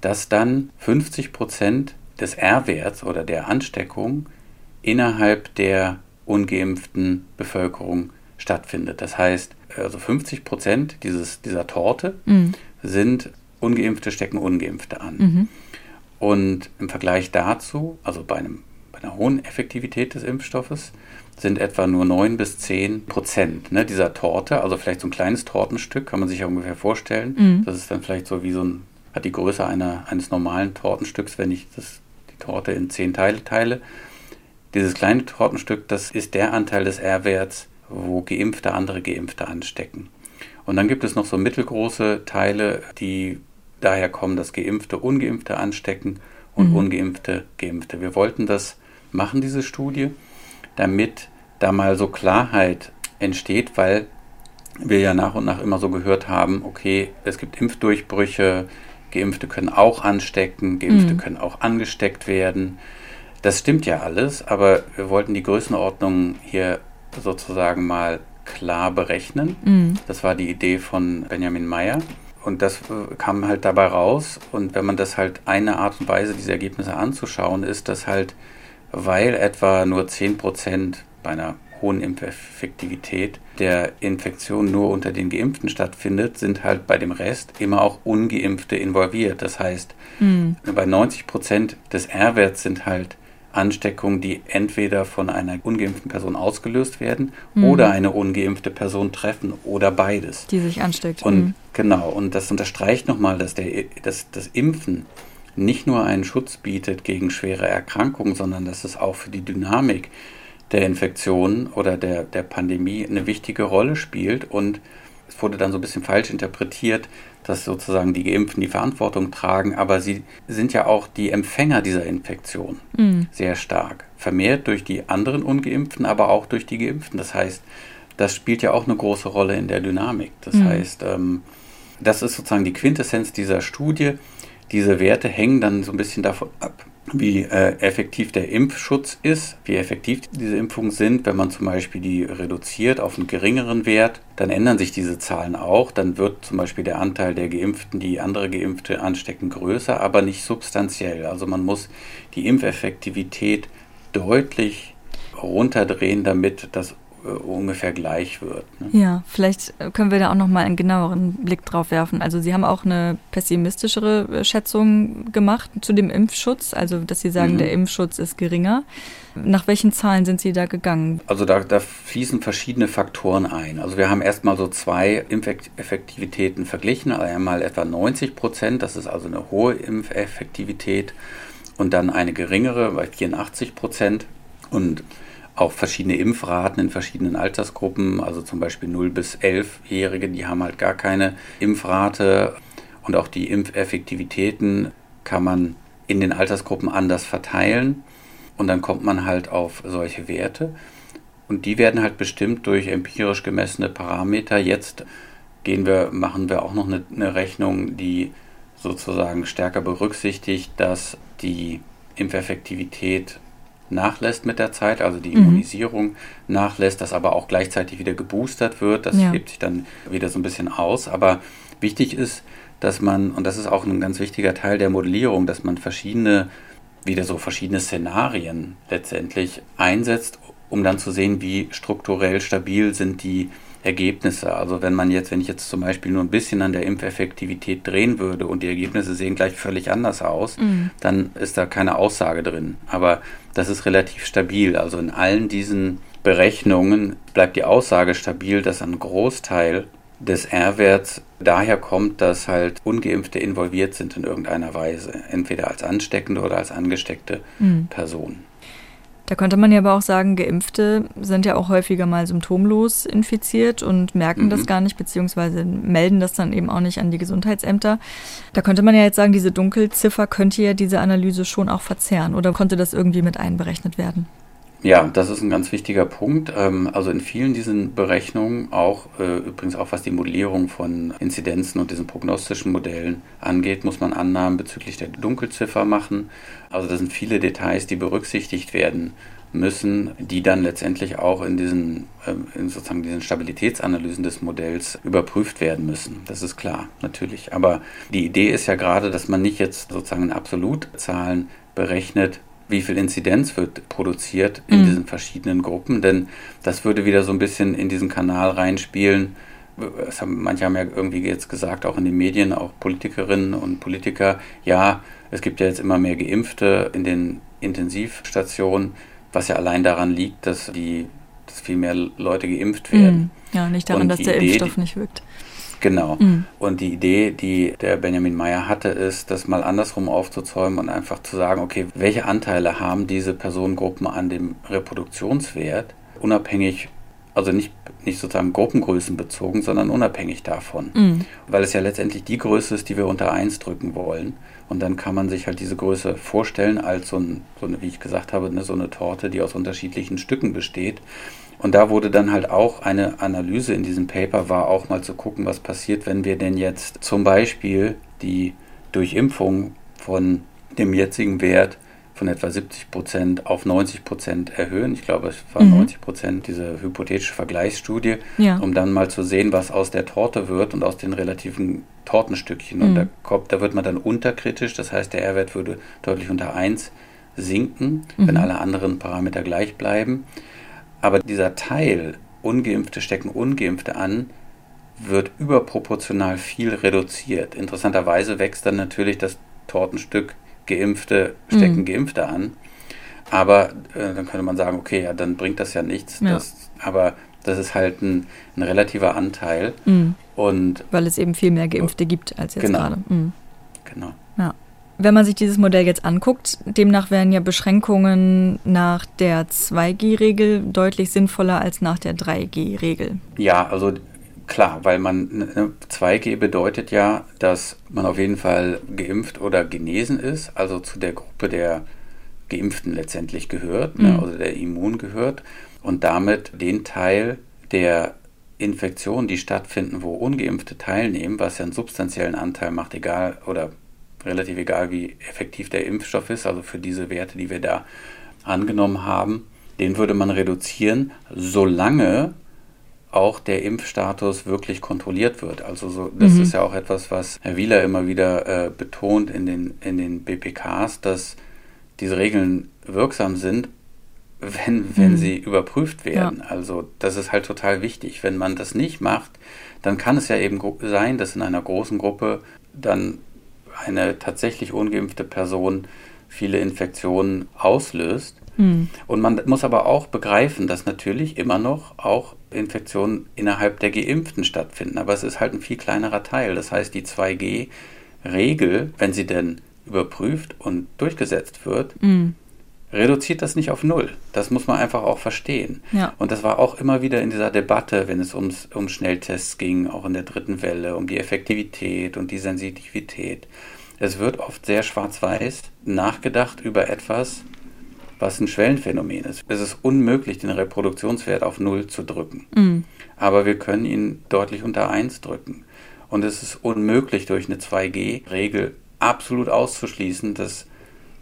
dass dann 50 Prozent des R-Werts oder der Ansteckung innerhalb der ungeimpften Bevölkerung stattfindet. Das heißt, also 50 Prozent dieser Torte mhm. sind ungeimpfte stecken ungeimpfte an. Mhm. Und im Vergleich dazu, also bei, einem, bei einer hohen Effektivität des Impfstoffes, sind etwa nur 9 bis 10 Prozent ne, dieser Torte, also vielleicht so ein kleines Tortenstück, kann man sich ja ungefähr vorstellen. Mhm. Das ist dann vielleicht so wie so ein, hat die Größe einer, eines normalen Tortenstücks, wenn ich das, die Torte in 10 Teile teile. Dieses kleine Tortenstück, das ist der Anteil des R-Werts, wo Geimpfte andere Geimpfte anstecken. Und dann gibt es noch so mittelgroße Teile, die daher kommen, dass Geimpfte Ungeimpfte anstecken und mhm. Ungeimpfte Geimpfte. Wir wollten das machen, diese Studie, damit da mal so Klarheit entsteht, weil wir ja nach und nach immer so gehört haben, okay, es gibt Impfdurchbrüche, Geimpfte können auch anstecken, Geimpfte mhm. können auch angesteckt werden. Das stimmt ja alles, aber wir wollten die Größenordnung hier sozusagen mal klar berechnen. Mhm. Das war die Idee von Benjamin Meyer. Und das äh, kam halt dabei raus. Und wenn man das halt eine Art und Weise, diese Ergebnisse anzuschauen, ist, dass halt, weil etwa nur 10% bei einer hohen Impfeffektivität der Infektion nur unter den Geimpften stattfindet, sind halt bei dem Rest immer auch Ungeimpfte involviert. Das heißt, mhm. bei 90% des R-Werts sind halt Ansteckungen, die entweder von einer ungeimpften Person ausgelöst werden mhm. oder eine ungeimpfte Person treffen oder beides. Die sich ansteckt. Und mhm. genau, und das unterstreicht nochmal, dass, der, dass das Impfen nicht nur einen Schutz bietet gegen schwere Erkrankungen, sondern dass es auch für die Dynamik der Infektion oder der, der Pandemie eine wichtige Rolle spielt. Und es wurde dann so ein bisschen falsch interpretiert, dass sozusagen die Geimpften die Verantwortung tragen, aber sie sind ja auch die Empfänger dieser Infektion mhm. sehr stark. Vermehrt durch die anderen Ungeimpften, aber auch durch die Geimpften. Das heißt, das spielt ja auch eine große Rolle in der Dynamik. Das mhm. heißt, ähm, das ist sozusagen die Quintessenz dieser Studie. Diese Werte hängen dann so ein bisschen davon ab, wie äh, effektiv der Impfschutz ist, wie effektiv diese Impfungen sind. Wenn man zum Beispiel die reduziert auf einen geringeren Wert, dann ändern sich diese Zahlen auch. Dann wird zum Beispiel der Anteil der Geimpften, die andere Geimpfte anstecken, größer, aber nicht substanziell. Also man muss die Impfeffektivität deutlich runterdrehen, damit das äh, ungefähr gleich wird. Ne? Ja, vielleicht können wir da auch nochmal einen genaueren Blick drauf werfen. Also Sie haben auch eine pessimistischere äh, Schätzung gemacht zu dem Impfschutz, also dass Sie sagen, mhm. der Impfschutz ist geringer. Nach welchen Zahlen sind Sie da gegangen? Also da, da fließen verschiedene Faktoren ein. Also wir haben erstmal so zwei Impfeffektivitäten verglichen. Einmal etwa 90 Prozent, das ist also eine hohe Impfeffektivität und dann eine geringere bei 84 Prozent. Und auch verschiedene Impfraten in verschiedenen Altersgruppen, also zum Beispiel 0 bis 11-Jährige, die haben halt gar keine Impfrate Und auch die Impfeffektivitäten kann man in den Altersgruppen anders verteilen. Und dann kommt man halt auf solche Werte. Und die werden halt bestimmt durch empirisch gemessene Parameter. Jetzt gehen wir, machen wir auch noch eine, eine Rechnung, die sozusagen stärker berücksichtigt, dass die Impfeffektivität nachlässt mit der Zeit, also die mhm. Immunisierung mhm. nachlässt, dass aber auch gleichzeitig wieder geboostert wird. Das ja. hebt sich dann wieder so ein bisschen aus. Aber wichtig ist, dass man, und das ist auch ein ganz wichtiger Teil der Modellierung, dass man verschiedene, wieder so verschiedene Szenarien letztendlich einsetzt, um dann zu sehen, wie strukturell stabil sind die Ergebnisse. Also wenn man jetzt, wenn ich jetzt zum Beispiel nur ein bisschen an der Impfeffektivität drehen würde und die Ergebnisse sehen gleich völlig anders aus, mhm. dann ist da keine Aussage drin. Aber das ist relativ stabil. Also in allen diesen Berechnungen bleibt die Aussage stabil, dass ein Großteil des R-Werts daher kommt, dass halt ungeimpfte involviert sind in irgendeiner Weise, entweder als ansteckende oder als angesteckte mhm. Person. Da könnte man ja aber auch sagen, Geimpfte sind ja auch häufiger mal symptomlos infiziert und merken mhm. das gar nicht, beziehungsweise melden das dann eben auch nicht an die Gesundheitsämter. Da könnte man ja jetzt sagen, diese Dunkelziffer könnte ja diese Analyse schon auch verzerren oder konnte das irgendwie mit einberechnet werden? Ja, das ist ein ganz wichtiger Punkt. Ähm, also in vielen diesen Berechnungen, auch äh, übrigens auch was die Modellierung von Inzidenzen und diesen prognostischen Modellen angeht, muss man Annahmen bezüglich der Dunkelziffer machen. Also das sind viele Details, die berücksichtigt werden müssen, die dann letztendlich auch in diesen, ähm, in sozusagen diesen Stabilitätsanalysen des Modells überprüft werden müssen. Das ist klar, natürlich. Aber die Idee ist ja gerade, dass man nicht jetzt sozusagen in Absolutzahlen berechnet, wie viel Inzidenz wird produziert in mhm. diesen verschiedenen Gruppen, denn das würde wieder so ein bisschen in diesen Kanal reinspielen. Haben, manche haben ja irgendwie jetzt gesagt, auch in den Medien, auch Politikerinnen und Politiker, ja, es gibt ja jetzt immer mehr Geimpfte in den Intensivstationen, was ja allein daran liegt, dass die dass viel mehr Leute geimpft werden. Mhm. Ja, nicht daran, dass der Idee, Impfstoff nicht wirkt. Genau. Mhm. Und die Idee, die der Benjamin Meyer hatte, ist, das mal andersrum aufzuzäumen und einfach zu sagen, okay, welche Anteile haben diese Personengruppen an dem Reproduktionswert, unabhängig, also nicht, nicht sozusagen Gruppengrößen bezogen, sondern unabhängig davon. Mhm. Weil es ja letztendlich die Größe ist, die wir unter 1 drücken wollen. Und dann kann man sich halt diese Größe vorstellen als so, ein, so eine, wie ich gesagt habe, ne, so eine Torte, die aus unterschiedlichen Stücken besteht. Und da wurde dann halt auch eine Analyse in diesem Paper, war auch mal zu gucken, was passiert, wenn wir denn jetzt zum Beispiel die Durchimpfung von dem jetzigen Wert von etwa 70 Prozent auf 90 Prozent erhöhen. Ich glaube, es waren mhm. 90 Prozent, diese hypothetische Vergleichsstudie, ja. um dann mal zu sehen, was aus der Torte wird und aus den relativen Tortenstückchen. Mhm. Und da, kommt, da wird man dann unterkritisch, das heißt, der R-Wert würde deutlich unter 1 sinken, mhm. wenn alle anderen Parameter gleich bleiben. Aber dieser Teil, ungeimpfte stecken ungeimpfte an, wird überproportional viel reduziert. Interessanterweise wächst dann natürlich das Tortenstück Geimpfte stecken mhm. Geimpfte an. Aber äh, dann könnte man sagen, okay, ja, dann bringt das ja nichts. Ja. Das, aber das ist halt ein, ein relativer Anteil. Mhm. Und Weil es eben viel mehr Geimpfte gibt als jetzt genau. gerade. Mhm. Genau. Ja. Wenn man sich dieses Modell jetzt anguckt, demnach wären ja Beschränkungen nach der 2G-Regel deutlich sinnvoller als nach der 3G-Regel. Ja, also klar, weil man 2G bedeutet ja, dass man auf jeden Fall geimpft oder genesen ist, also zu der Gruppe der Geimpften letztendlich gehört, ne, mhm. ne, also der Immun gehört und damit den Teil der Infektionen, die stattfinden, wo Ungeimpfte teilnehmen, was ja einen substanziellen Anteil macht, egal oder relativ egal, wie effektiv der Impfstoff ist, also für diese Werte, die wir da angenommen haben, den würde man reduzieren, solange auch der Impfstatus wirklich kontrolliert wird. Also so, das mhm. ist ja auch etwas, was Herr Wieler immer wieder äh, betont in den, in den BPKs, dass diese Regeln wirksam sind, wenn, wenn mhm. sie überprüft werden. Ja. Also das ist halt total wichtig. Wenn man das nicht macht, dann kann es ja eben sein, dass in einer großen Gruppe dann eine tatsächlich ungeimpfte Person viele Infektionen auslöst. Hm. Und man muss aber auch begreifen, dass natürlich immer noch auch Infektionen innerhalb der Geimpften stattfinden. Aber es ist halt ein viel kleinerer Teil. Das heißt, die 2G-Regel, wenn sie denn überprüft und durchgesetzt wird, hm. reduziert das nicht auf Null. Das muss man einfach auch verstehen. Ja. Und das war auch immer wieder in dieser Debatte, wenn es ums, um Schnelltests ging, auch in der dritten Welle, um die Effektivität und die Sensitivität. Es wird oft sehr schwarz-weiß nachgedacht über etwas, was ein Schwellenphänomen ist. Es ist unmöglich, den Reproduktionswert auf Null zu drücken. Mhm. Aber wir können ihn deutlich unter 1 drücken. Und es ist unmöglich, durch eine 2G-Regel absolut auszuschließen, dass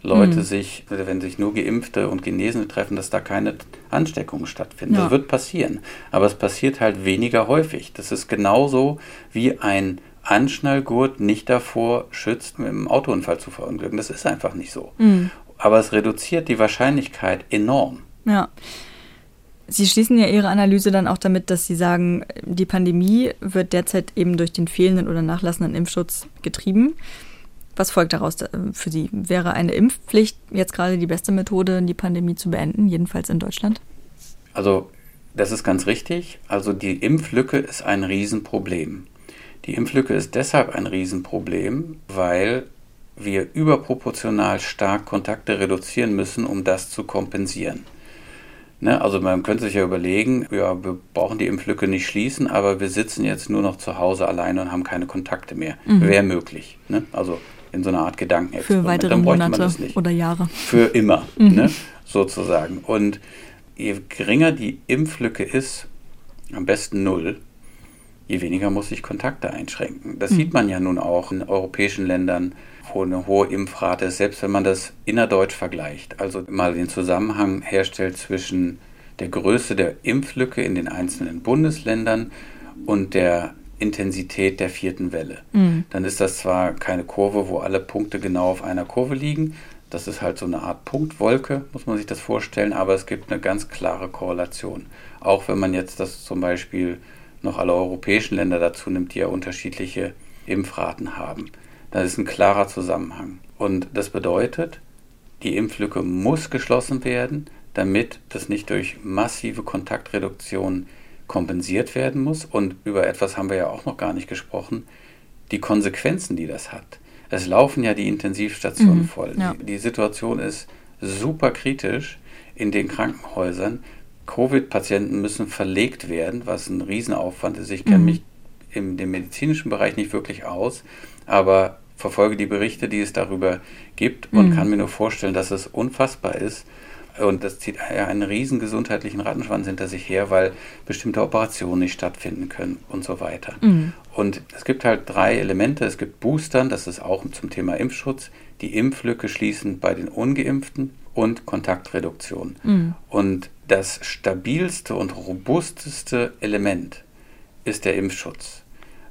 Leute Mhm. sich, wenn sich nur Geimpfte und Genesene treffen, dass da keine Ansteckungen stattfinden. Ja. Das wird passieren. Aber es passiert halt weniger häufig. Das ist genauso wie ein Anschnallgurt nicht davor schützt, mit einem Autounfall zu verunglücken. Das ist einfach nicht so. Mhm. Aber es reduziert die Wahrscheinlichkeit enorm. Ja. Sie schließen ja Ihre Analyse dann auch damit, dass Sie sagen, die Pandemie wird derzeit eben durch den fehlenden oder nachlassenden Impfschutz getrieben. Was folgt daraus äh, für Sie? Wäre eine Impfpflicht jetzt gerade die beste Methode, die Pandemie zu beenden, jedenfalls in Deutschland? Also, das ist ganz richtig. Also, die Impflücke ist ein Riesenproblem. Die Impflücke ist deshalb ein Riesenproblem, weil wir überproportional stark Kontakte reduzieren müssen, um das zu kompensieren. Ne, also man könnte sich ja überlegen, ja, wir brauchen die Impflücke nicht schließen, aber wir sitzen jetzt nur noch zu Hause alleine und haben keine Kontakte mehr. Mhm. Wäre möglich. Ne? Also in so einer Art Für Gedankenexperiment. weitere Dann bräuchte man Monate das nicht oder Jahre. für immer, ne, sozusagen. Und je geringer die Impflücke ist, am besten null, je weniger muss ich Kontakte einschränken. Das sieht man ja nun auch in europäischen Ländern, eine hohe Impfrate ist, selbst wenn man das innerdeutsch vergleicht. Also mal den Zusammenhang herstellt zwischen der Größe der Impflücke in den einzelnen Bundesländern und der Intensität der vierten Welle. Dann ist das zwar keine Kurve, wo alle Punkte genau auf einer Kurve liegen, das ist halt so eine Art Punktwolke, muss man sich das vorstellen, aber es gibt eine ganz klare Korrelation. Auch wenn man jetzt das zum Beispiel noch alle europäischen Länder dazu nimmt, die ja unterschiedliche Impfraten haben. Da ist ein klarer Zusammenhang. Und das bedeutet, die Impflücke muss geschlossen werden, damit das nicht durch massive Kontaktreduktion kompensiert werden muss. Und über etwas haben wir ja auch noch gar nicht gesprochen, die Konsequenzen, die das hat. Es laufen ja die Intensivstationen Mhm, voll. ja. Die, die Situation ist super kritisch in den Krankenhäusern. Covid-Patienten müssen verlegt werden, was ein Riesenaufwand ist. Ich kenne Mhm. mich in dem medizinischen Bereich nicht wirklich aus, aber verfolge die Berichte, die es darüber gibt und Mhm. kann mir nur vorstellen, dass es unfassbar ist. Und das zieht ja einen riesen gesundheitlichen Rattenschwanz hinter sich her, weil bestimmte Operationen nicht stattfinden können und so weiter. Mhm. Und es gibt halt drei Elemente. Es gibt Boostern, das ist auch zum Thema Impfschutz, die Impflücke schließen bei den Ungeimpften und Kontaktreduktion. Mhm. Und das stabilste und robusteste Element ist der Impfschutz,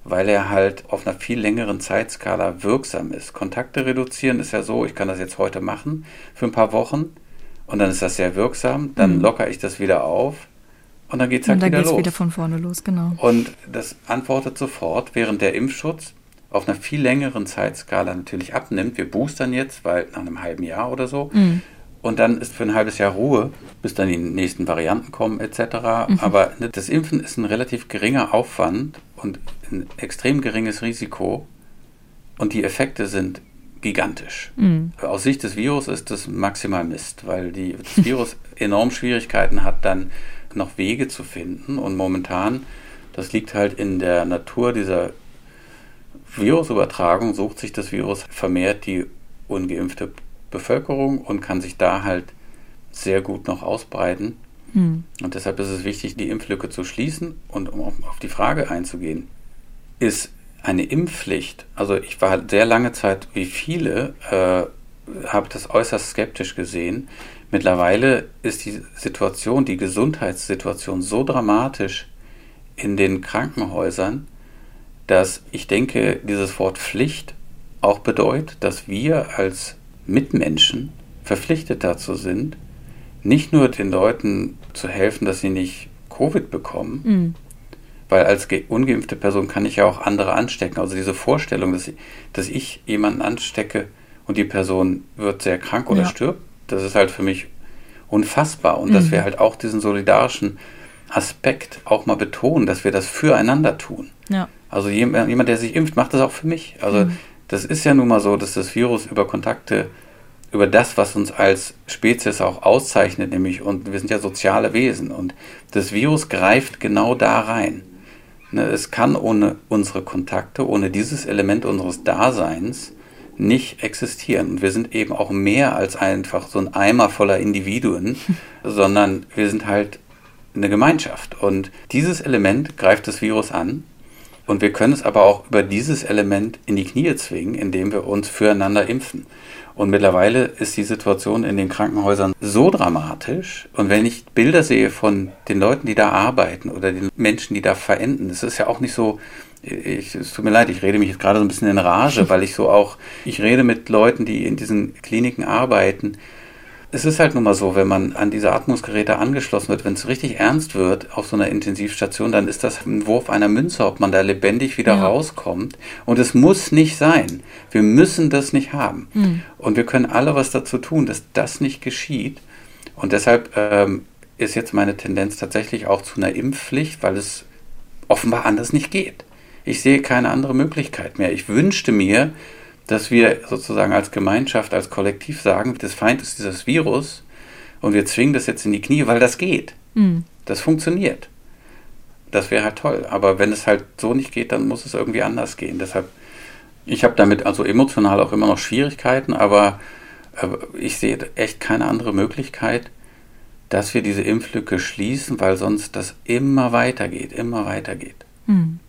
weil er halt auf einer viel längeren Zeitskala wirksam ist. Kontakte reduzieren ist ja so, ich kann das jetzt heute machen für ein paar Wochen und dann ist das sehr wirksam, dann Mhm. lockere ich das wieder auf und dann geht es halt Und dann wieder geht es los. wieder von vorne los, genau. Und das antwortet sofort, während der Impfschutz auf einer viel längeren Zeitskala natürlich abnimmt. Wir boostern jetzt, weil nach einem halben Jahr oder so. Mhm. Und dann ist für ein halbes Jahr Ruhe, bis dann die nächsten Varianten kommen etc. Mhm. Aber ne, das Impfen ist ein relativ geringer Aufwand und ein extrem geringes Risiko. Und die Effekte sind gigantisch. Mhm. Aus Sicht des Virus ist das maximal Mist, weil die, das Virus enorm Schwierigkeiten hat, dann noch Wege zu finden. Und momentan, das liegt halt in der Natur dieser Virusübertragung, sucht sich das Virus vermehrt die ungeimpfte Bevölkerung und kann sich da halt sehr gut noch ausbreiten. Mhm. Und deshalb ist es wichtig, die Impflücke zu schließen. Und um auf die Frage einzugehen, ist eine Impfpflicht, also ich war sehr lange Zeit wie viele, äh, habe das äußerst skeptisch gesehen. Mittlerweile ist die Situation, die Gesundheitssituation so dramatisch in den Krankenhäusern, dass ich denke, dieses Wort Pflicht auch bedeutet, dass wir als Mitmenschen verpflichtet dazu sind, nicht nur den Leuten zu helfen, dass sie nicht Covid bekommen, Mhm. weil als ge- ungeimpfte Person kann ich ja auch andere anstecken. Also diese Vorstellung, dass ich, dass ich jemanden anstecke und die Person wird sehr krank oder Ja. stirbt, das ist halt für mich unfassbar. Und dass Mhm. wir halt auch diesen solidarischen Aspekt auch mal betonen, dass wir das füreinander tun. Ja. Also jemand, jemand, der sich impft, macht das auch für mich. Also Mhm. Das ist ja nun mal so, dass das Virus über Kontakte über das, was uns als Spezies auch auszeichnet, nämlich, und wir sind ja soziale Wesen und das Virus greift genau da rein. Ne, es kann ohne unsere Kontakte, ohne dieses Element unseres Daseins nicht existieren. Und wir sind eben auch mehr als einfach so ein Eimer voller Individuen, sondern wir sind halt eine Gemeinschaft. Und dieses Element greift das Virus an. Und wir können es aber auch über dieses Element in die Knie zwingen, indem wir uns füreinander impfen. Und mittlerweile ist die Situation in den Krankenhäusern so dramatisch. Und wenn ich Bilder sehe von den Leuten, die da arbeiten oder den Menschen, die da verenden, es ist ja auch nicht so, ich, es tut mir leid, ich rede mich jetzt gerade so ein bisschen in Rage, weil ich so auch, ich rede mit Leuten, die in diesen Kliniken arbeiten es ist halt nun mal so, wenn man an diese Atmungsgeräte angeschlossen wird, wenn es richtig ernst wird auf so einer Intensivstation, dann ist das ein Wurf einer Münze, ob man da lebendig wieder ja. rauskommt. Und es muss nicht sein. Wir müssen das nicht haben. Mhm. Und wir können alle was dazu tun, dass das nicht geschieht. Und deshalb ähm, ist jetzt meine Tendenz tatsächlich auch zu einer Impfpflicht, weil es offenbar anders nicht geht. Ich sehe keine andere Möglichkeit mehr. Ich wünschte mir, dass wir sozusagen als Gemeinschaft, als Kollektiv sagen, das Feind ist dieses Virus und wir zwingen das jetzt in die Knie, weil das geht. Mhm. Das funktioniert. Das wäre halt toll. Aber wenn es halt so nicht geht, dann muss es irgendwie anders gehen. Deshalb, ich habe damit also emotional auch immer noch Schwierigkeiten, aber ich sehe echt keine andere Möglichkeit, dass wir diese Impflücke schließen, weil sonst das immer weitergeht, immer weitergeht. Mhm.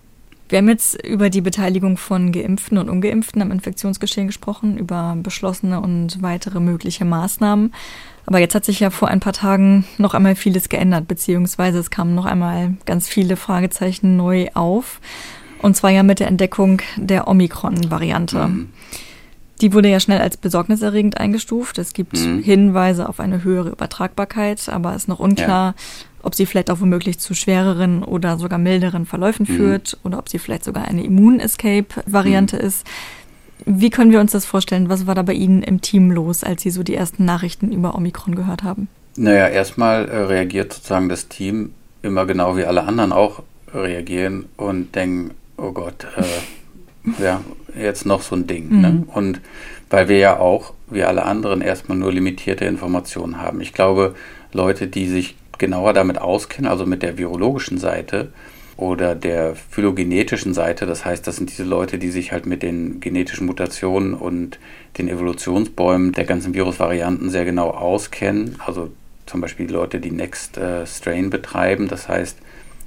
Wir haben jetzt über die Beteiligung von Geimpften und Ungeimpften am Infektionsgeschehen gesprochen, über beschlossene und weitere mögliche Maßnahmen. Aber jetzt hat sich ja vor ein paar Tagen noch einmal vieles geändert, beziehungsweise es kamen noch einmal ganz viele Fragezeichen neu auf. Und zwar ja mit der Entdeckung der Omikron-Variante. Mhm. Die wurde ja schnell als besorgniserregend eingestuft. Es gibt mhm. Hinweise auf eine höhere Übertragbarkeit, aber es ist noch unklar, ja ob sie vielleicht auch womöglich zu schwereren oder sogar milderen Verläufen mhm. führt oder ob sie vielleicht sogar eine Immun-Escape-Variante mhm. ist. Wie können wir uns das vorstellen? Was war da bei Ihnen im Team los, als Sie so die ersten Nachrichten über Omikron gehört haben? Naja, erstmal äh, reagiert sozusagen das Team immer genau wie alle anderen auch reagieren und denken, oh Gott, äh, ja, jetzt noch so ein Ding. Ne? Mhm. Ne? Und weil wir ja auch, wie alle anderen, erstmal nur limitierte Informationen haben. Ich glaube, Leute, die sich genauer damit auskennen, also mit der virologischen Seite oder der phylogenetischen Seite. Das heißt, das sind diese Leute, die sich halt mit den genetischen Mutationen und den Evolutionsbäumen der ganzen Virusvarianten sehr genau auskennen. Also zum Beispiel die Leute, die Next äh, Strain betreiben. Das heißt,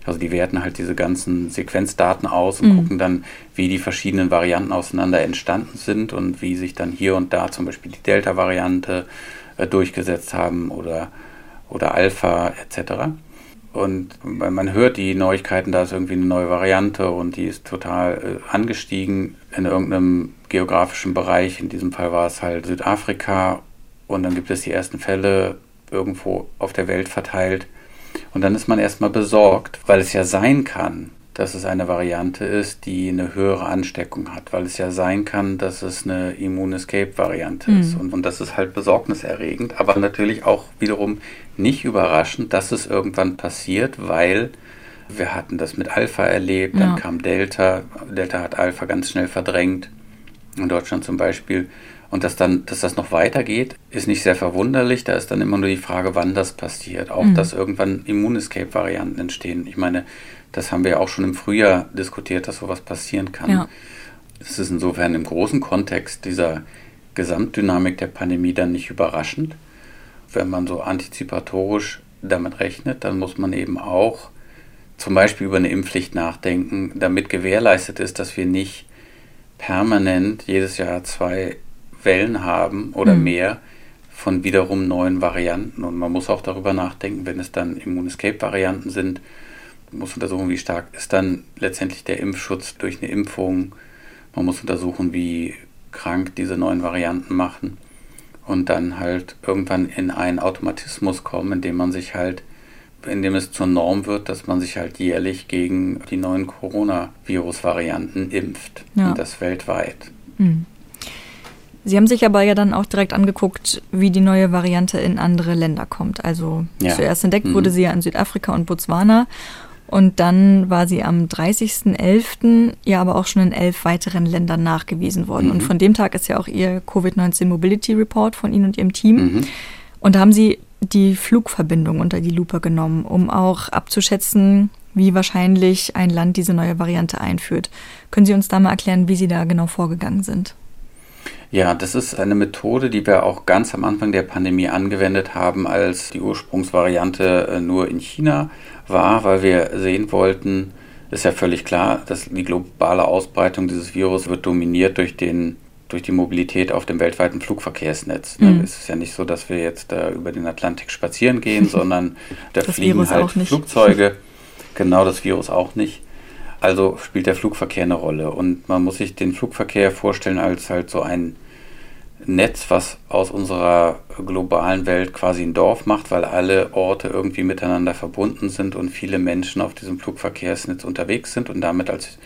also die werten halt diese ganzen Sequenzdaten aus und mhm. gucken dann, wie die verschiedenen Varianten auseinander entstanden sind und wie sich dann hier und da zum Beispiel die Delta-Variante äh, durchgesetzt haben oder oder Alpha etc. Und man hört die Neuigkeiten, da ist irgendwie eine neue Variante und die ist total äh, angestiegen in irgendeinem geografischen Bereich. In diesem Fall war es halt Südafrika und dann gibt es die ersten Fälle irgendwo auf der Welt verteilt. Und dann ist man erstmal besorgt, weil es ja sein kann, dass es eine Variante ist, die eine höhere Ansteckung hat, weil es ja sein kann, dass es eine Immune-Escape-Variante mhm. ist. Und, und das ist halt besorgniserregend, aber natürlich auch wiederum nicht überraschend, dass es irgendwann passiert, weil wir hatten das mit Alpha erlebt, dann ja. kam Delta, Delta hat Alpha ganz schnell verdrängt, in Deutschland zum Beispiel. Und dass dann, dass das noch weitergeht, ist nicht sehr verwunderlich. Da ist dann immer nur die Frage, wann das passiert. Auch, mhm. dass irgendwann Immune-Escape-Varianten entstehen. Ich meine, das haben wir ja auch schon im Frühjahr diskutiert, dass sowas passieren kann. Ja. Es ist insofern im großen Kontext dieser Gesamtdynamik der Pandemie dann nicht überraschend. Wenn man so antizipatorisch damit rechnet, dann muss man eben auch zum Beispiel über eine Impfpflicht nachdenken, damit gewährleistet ist, dass wir nicht permanent jedes Jahr zwei Wellen haben oder mhm. mehr von wiederum neuen Varianten. Und man muss auch darüber nachdenken, wenn es dann Immun-Escape-Varianten sind, muss untersuchen, wie stark ist dann letztendlich der Impfschutz durch eine Impfung. Man muss untersuchen, wie krank diese neuen Varianten machen und dann halt irgendwann in einen Automatismus kommen, indem man sich halt, indem es zur Norm wird, dass man sich halt jährlich gegen die neuen Coronavirus-Varianten impft ja. und das weltweit. Mhm. Sie haben sich aber ja dann auch direkt angeguckt, wie die neue Variante in andere Länder kommt. Also ja. zuerst entdeckt mhm. wurde sie ja in Südafrika und Botswana Und dann war sie am 30.11. ja aber auch schon in elf weiteren Ländern nachgewiesen worden. Mhm. Und von dem Tag ist ja auch ihr Covid-19 Mobility Report von Ihnen und Ihrem Team. Mhm. Und da haben Sie die Flugverbindung unter die Lupe genommen, um auch abzuschätzen, wie wahrscheinlich ein Land diese neue Variante einführt. Können Sie uns da mal erklären, wie Sie da genau vorgegangen sind? Ja, das ist eine Methode, die wir auch ganz am Anfang der Pandemie angewendet haben, als die Ursprungsvariante äh, nur in China war, weil wir sehen wollten, ist ja völlig klar, dass die globale Ausbreitung dieses Virus wird dominiert durch den durch die Mobilität auf dem weltweiten Flugverkehrsnetz. Mhm. Es ist ja nicht so, dass wir jetzt äh, über den Atlantik spazieren gehen, sondern da das fliegen Virus halt Flugzeuge. Genau, das Virus auch nicht. Also spielt der Flugverkehr eine Rolle. Und man muss sich den Flugverkehr vorstellen als halt so ein Netz, was aus unserer globalen Welt quasi ein Dorf macht, weil alle Orte irgendwie miteinander verbunden sind und viele Menschen auf diesem Flugverkehrsnetz unterwegs sind und damit als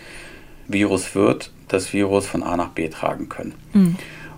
Virus wird das Virus von A nach B tragen können. Mhm.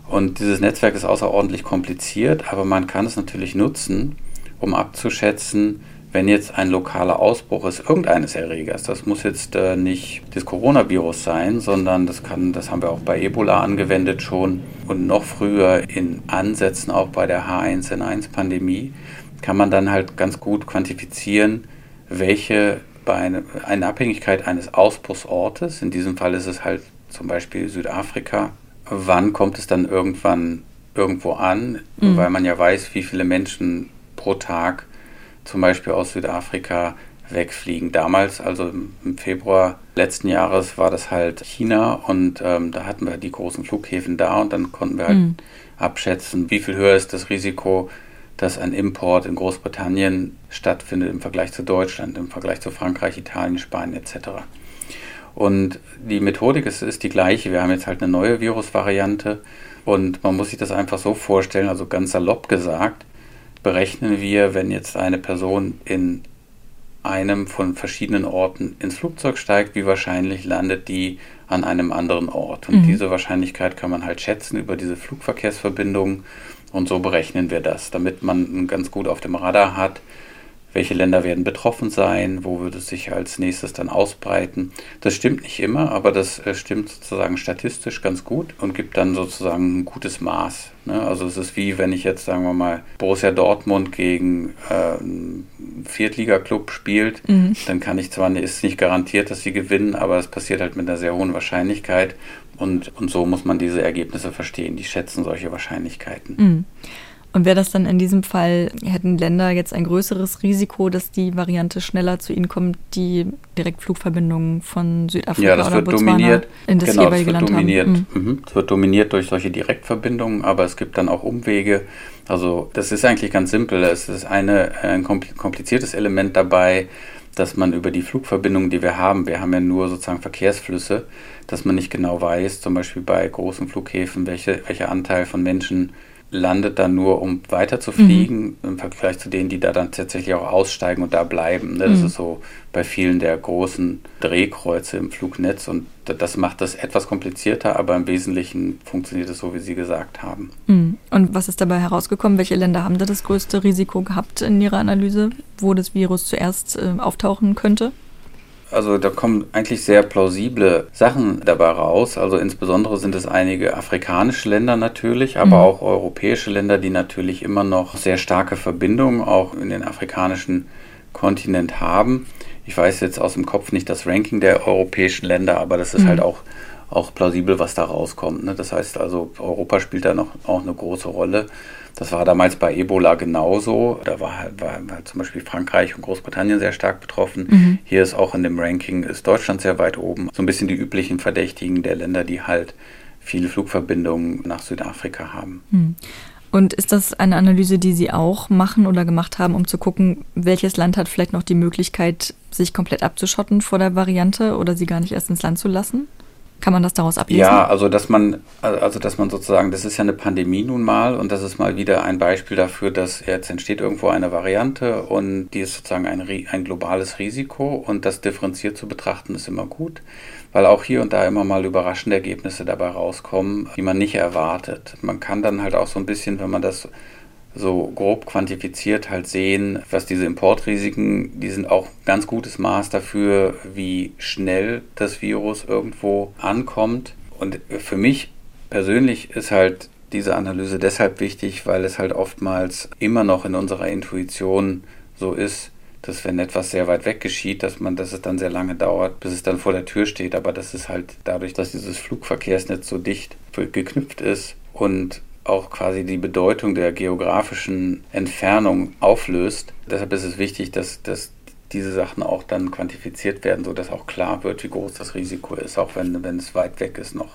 Und dieses Netzwerk ist außerordentlich kompliziert, aber man kann es natürlich nutzen, um abzuschätzen, wenn jetzt ein lokaler Ausbruch ist, irgendeines Erregers, das muss jetzt äh, nicht das Coronavirus sein, sondern das kann, das haben wir auch bei Ebola angewendet schon und noch früher in Ansätzen auch bei der H1N1-Pandemie, kann man dann halt ganz gut quantifizieren, welche bei eine, eine Abhängigkeit eines Ausbruchsortes, in diesem Fall ist es halt zum Beispiel Südafrika, wann kommt es dann irgendwann irgendwo an, mhm. weil man ja weiß, wie viele Menschen pro Tag zum Beispiel aus Südafrika wegfliegen. Damals, also im Februar letzten Jahres, war das halt China und ähm, da hatten wir die großen Flughäfen da und dann konnten wir halt mhm. abschätzen, wie viel höher ist das Risiko, dass ein Import in Großbritannien stattfindet im Vergleich zu Deutschland, im Vergleich zu Frankreich, Italien, Spanien etc. Und die Methodik ist, ist die gleiche. Wir haben jetzt halt eine neue Virusvariante und man muss sich das einfach so vorstellen, also ganz salopp gesagt, berechnen wir, wenn jetzt eine Person in einem von verschiedenen Orten ins Flugzeug steigt, wie wahrscheinlich landet die an einem anderen Ort. Und mhm. diese Wahrscheinlichkeit kann man halt schätzen über diese Flugverkehrsverbindungen und so berechnen wir das, damit man ganz gut auf dem Radar hat, welche Länder werden betroffen sein, wo würde es sich als nächstes dann ausbreiten. Das stimmt nicht immer, aber das äh, stimmt sozusagen statistisch ganz gut und gibt dann sozusagen ein gutes Maß. Ne? Also es ist wie wenn ich jetzt, sagen wir mal, Borussia Dortmund gegen äh, einen Viertliga-Club spielt, mhm. dann kann ich zwar, ist nicht garantiert, dass sie gewinnen, aber es passiert halt mit einer sehr hohen Wahrscheinlichkeit und, und so muss man diese Ergebnisse verstehen. Die schätzen solche Wahrscheinlichkeiten. Mhm. Und wäre das dann in diesem Fall, hätten Länder jetzt ein größeres Risiko, dass die Variante schneller zu ihnen kommt, die direkt Flugverbindungen von Südafrika ja, das oder wird Botswana dominiert, in das genau, jeweilige das wird Land dominiert, haben? Mhm. Es wird dominiert durch solche Direktverbindungen, aber es gibt dann auch Umwege. Also das ist eigentlich ganz simpel. Es ist eine, ein kompliziertes Element dabei, dass man über die Flugverbindungen, die wir haben, wir haben ja nur sozusagen Verkehrsflüsse, dass man nicht genau weiß, zum Beispiel bei großen Flughäfen, welche, welcher Anteil von Menschen landet dann nur, um weiter zu fliegen, mhm. im Vergleich zu denen, die da dann tatsächlich auch aussteigen und da bleiben. Ne? Das mhm. ist so bei vielen der großen Drehkreuze im Flugnetz und das macht das etwas komplizierter, aber im Wesentlichen funktioniert es so, wie Sie gesagt haben. Mhm. Und was ist dabei herausgekommen? Welche Länder haben da das größte Risiko gehabt in Ihrer Analyse, wo das Virus zuerst äh, auftauchen könnte? Also da kommen eigentlich sehr plausible Sachen dabei raus. Also insbesondere sind es einige afrikanische Länder natürlich, aber mhm. auch europäische Länder, die natürlich immer noch sehr starke Verbindungen auch in den afrikanischen Kontinent haben. Ich weiß jetzt aus dem Kopf nicht das Ranking der europäischen Länder, aber das ist mhm. halt auch, auch plausibel, was da rauskommt. Ne? Das heißt also, Europa spielt da noch auch eine große Rolle. Das war damals bei Ebola genauso. Da war, war, war zum Beispiel Frankreich und Großbritannien sehr stark betroffen. Mhm. Hier ist auch in dem Ranking ist Deutschland sehr weit oben. So ein bisschen die üblichen Verdächtigen der Länder, die halt viele Flugverbindungen nach Südafrika haben. Mhm. Und ist das eine Analyse, die Sie auch machen oder gemacht haben, um zu gucken, welches Land hat vielleicht noch die Möglichkeit, sich komplett abzuschotten vor der Variante oder sie gar nicht erst ins Land zu lassen? Kann man das daraus ablesen? Ja, also dass man, also dass man sozusagen, das ist ja eine Pandemie nun mal und das ist mal wieder ein Beispiel dafür, dass jetzt entsteht irgendwo eine Variante und die ist sozusagen ein, ein globales Risiko und das differenziert zu betrachten ist immer gut, weil auch hier und da immer mal überraschende Ergebnisse dabei rauskommen, die man nicht erwartet. Man kann dann halt auch so ein bisschen, wenn man das so grob quantifiziert halt sehen, was diese Importrisiken, die sind auch ganz gutes Maß dafür, wie schnell das Virus irgendwo ankommt. Und für mich persönlich ist halt diese Analyse deshalb wichtig, weil es halt oftmals immer noch in unserer Intuition so ist, dass wenn etwas sehr weit weg geschieht, dass man, dass es dann sehr lange dauert, bis es dann vor der Tür steht. Aber das ist halt dadurch, dass dieses Flugverkehrsnetz so dicht geknüpft ist und auch quasi die Bedeutung der geografischen Entfernung auflöst. Deshalb ist es wichtig, dass, dass diese Sachen auch dann quantifiziert werden, sodass auch klar wird, wie groß das Risiko ist, auch wenn, wenn es weit weg ist noch.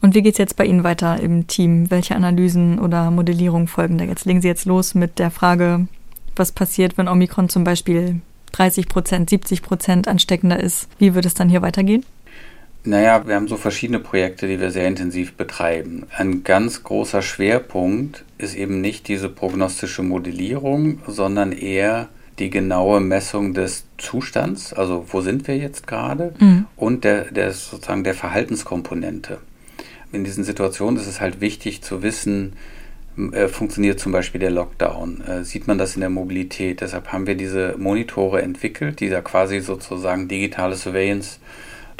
Und wie geht es jetzt bei Ihnen weiter im Team? Welche Analysen oder Modellierungen folgen da jetzt? Legen Sie jetzt los mit der Frage, was passiert, wenn Omikron zum Beispiel 30 Prozent, 70 Prozent ansteckender ist? Wie wird es dann hier weitergehen? Naja, wir haben so verschiedene Projekte, die wir sehr intensiv betreiben. Ein ganz großer Schwerpunkt ist eben nicht diese prognostische Modellierung, sondern eher die genaue Messung des Zustands, also wo sind wir jetzt gerade, mhm. und der, der sozusagen der Verhaltenskomponente. In diesen Situationen ist es halt wichtig zu wissen, äh, funktioniert zum Beispiel der Lockdown? Äh, sieht man das in der Mobilität? Deshalb haben wir diese Monitore entwickelt, die da quasi sozusagen digitale Surveillance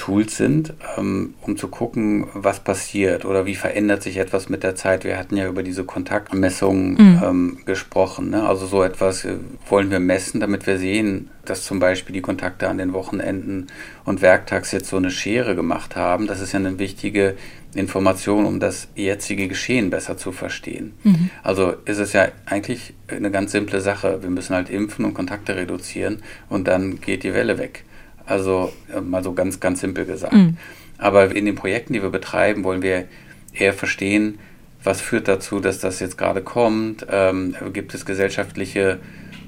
Tools sind, ähm, um zu gucken, was passiert oder wie verändert sich etwas mit der Zeit. Wir hatten ja über diese Kontaktmessungen mhm. ähm, gesprochen. Ne? Also so etwas äh, wollen wir messen, damit wir sehen, dass zum Beispiel die Kontakte an den Wochenenden und Werktags jetzt so eine Schere gemacht haben. Das ist ja eine wichtige Information, um das jetzige Geschehen besser zu verstehen. Mhm. Also ist es ja eigentlich eine ganz simple Sache. Wir müssen halt impfen und Kontakte reduzieren und dann geht die Welle weg. Also äh, mal so ganz, ganz simpel gesagt. Mhm. Aber in den Projekten, die wir betreiben, wollen wir eher verstehen, was führt dazu, dass das jetzt gerade kommt. Ähm, gibt es gesellschaftliche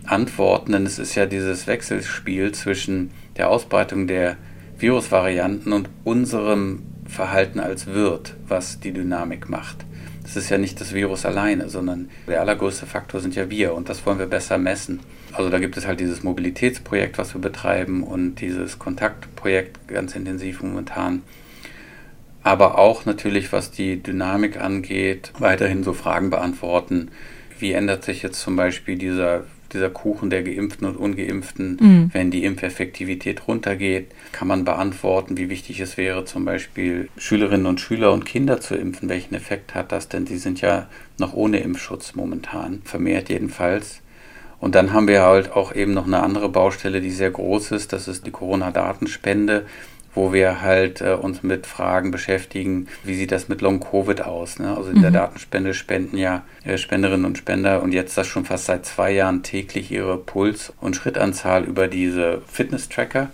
Antworten? Denn es ist ja dieses Wechselspiel zwischen der Ausbreitung der Virusvarianten und unserem Verhalten als Wirt, was die Dynamik macht. Das ist ja nicht das Virus alleine, sondern der allergrößte Faktor sind ja wir und das wollen wir besser messen. Also da gibt es halt dieses Mobilitätsprojekt, was wir betreiben und dieses Kontaktprojekt ganz intensiv momentan. Aber auch natürlich, was die Dynamik angeht, weiterhin so Fragen beantworten. Wie ändert sich jetzt zum Beispiel dieser dieser Kuchen der Geimpften und Ungeimpften, mhm. wenn die Impfeffektivität runtergeht, kann man beantworten, wie wichtig es wäre, zum Beispiel Schülerinnen und Schüler und Kinder zu impfen. Welchen Effekt hat das? Denn sie sind ja noch ohne Impfschutz momentan, vermehrt jedenfalls. Und dann haben wir halt auch eben noch eine andere Baustelle, die sehr groß ist. Das ist die Corona-Datenspende wo wir halt äh, uns mit Fragen beschäftigen, wie sieht das mit Long-Covid aus. Ne? Also in mhm. der Datenspende spenden ja äh, Spenderinnen und Spender und jetzt das schon fast seit zwei Jahren täglich ihre Puls- und Schrittanzahl über diese Fitness-Tracker.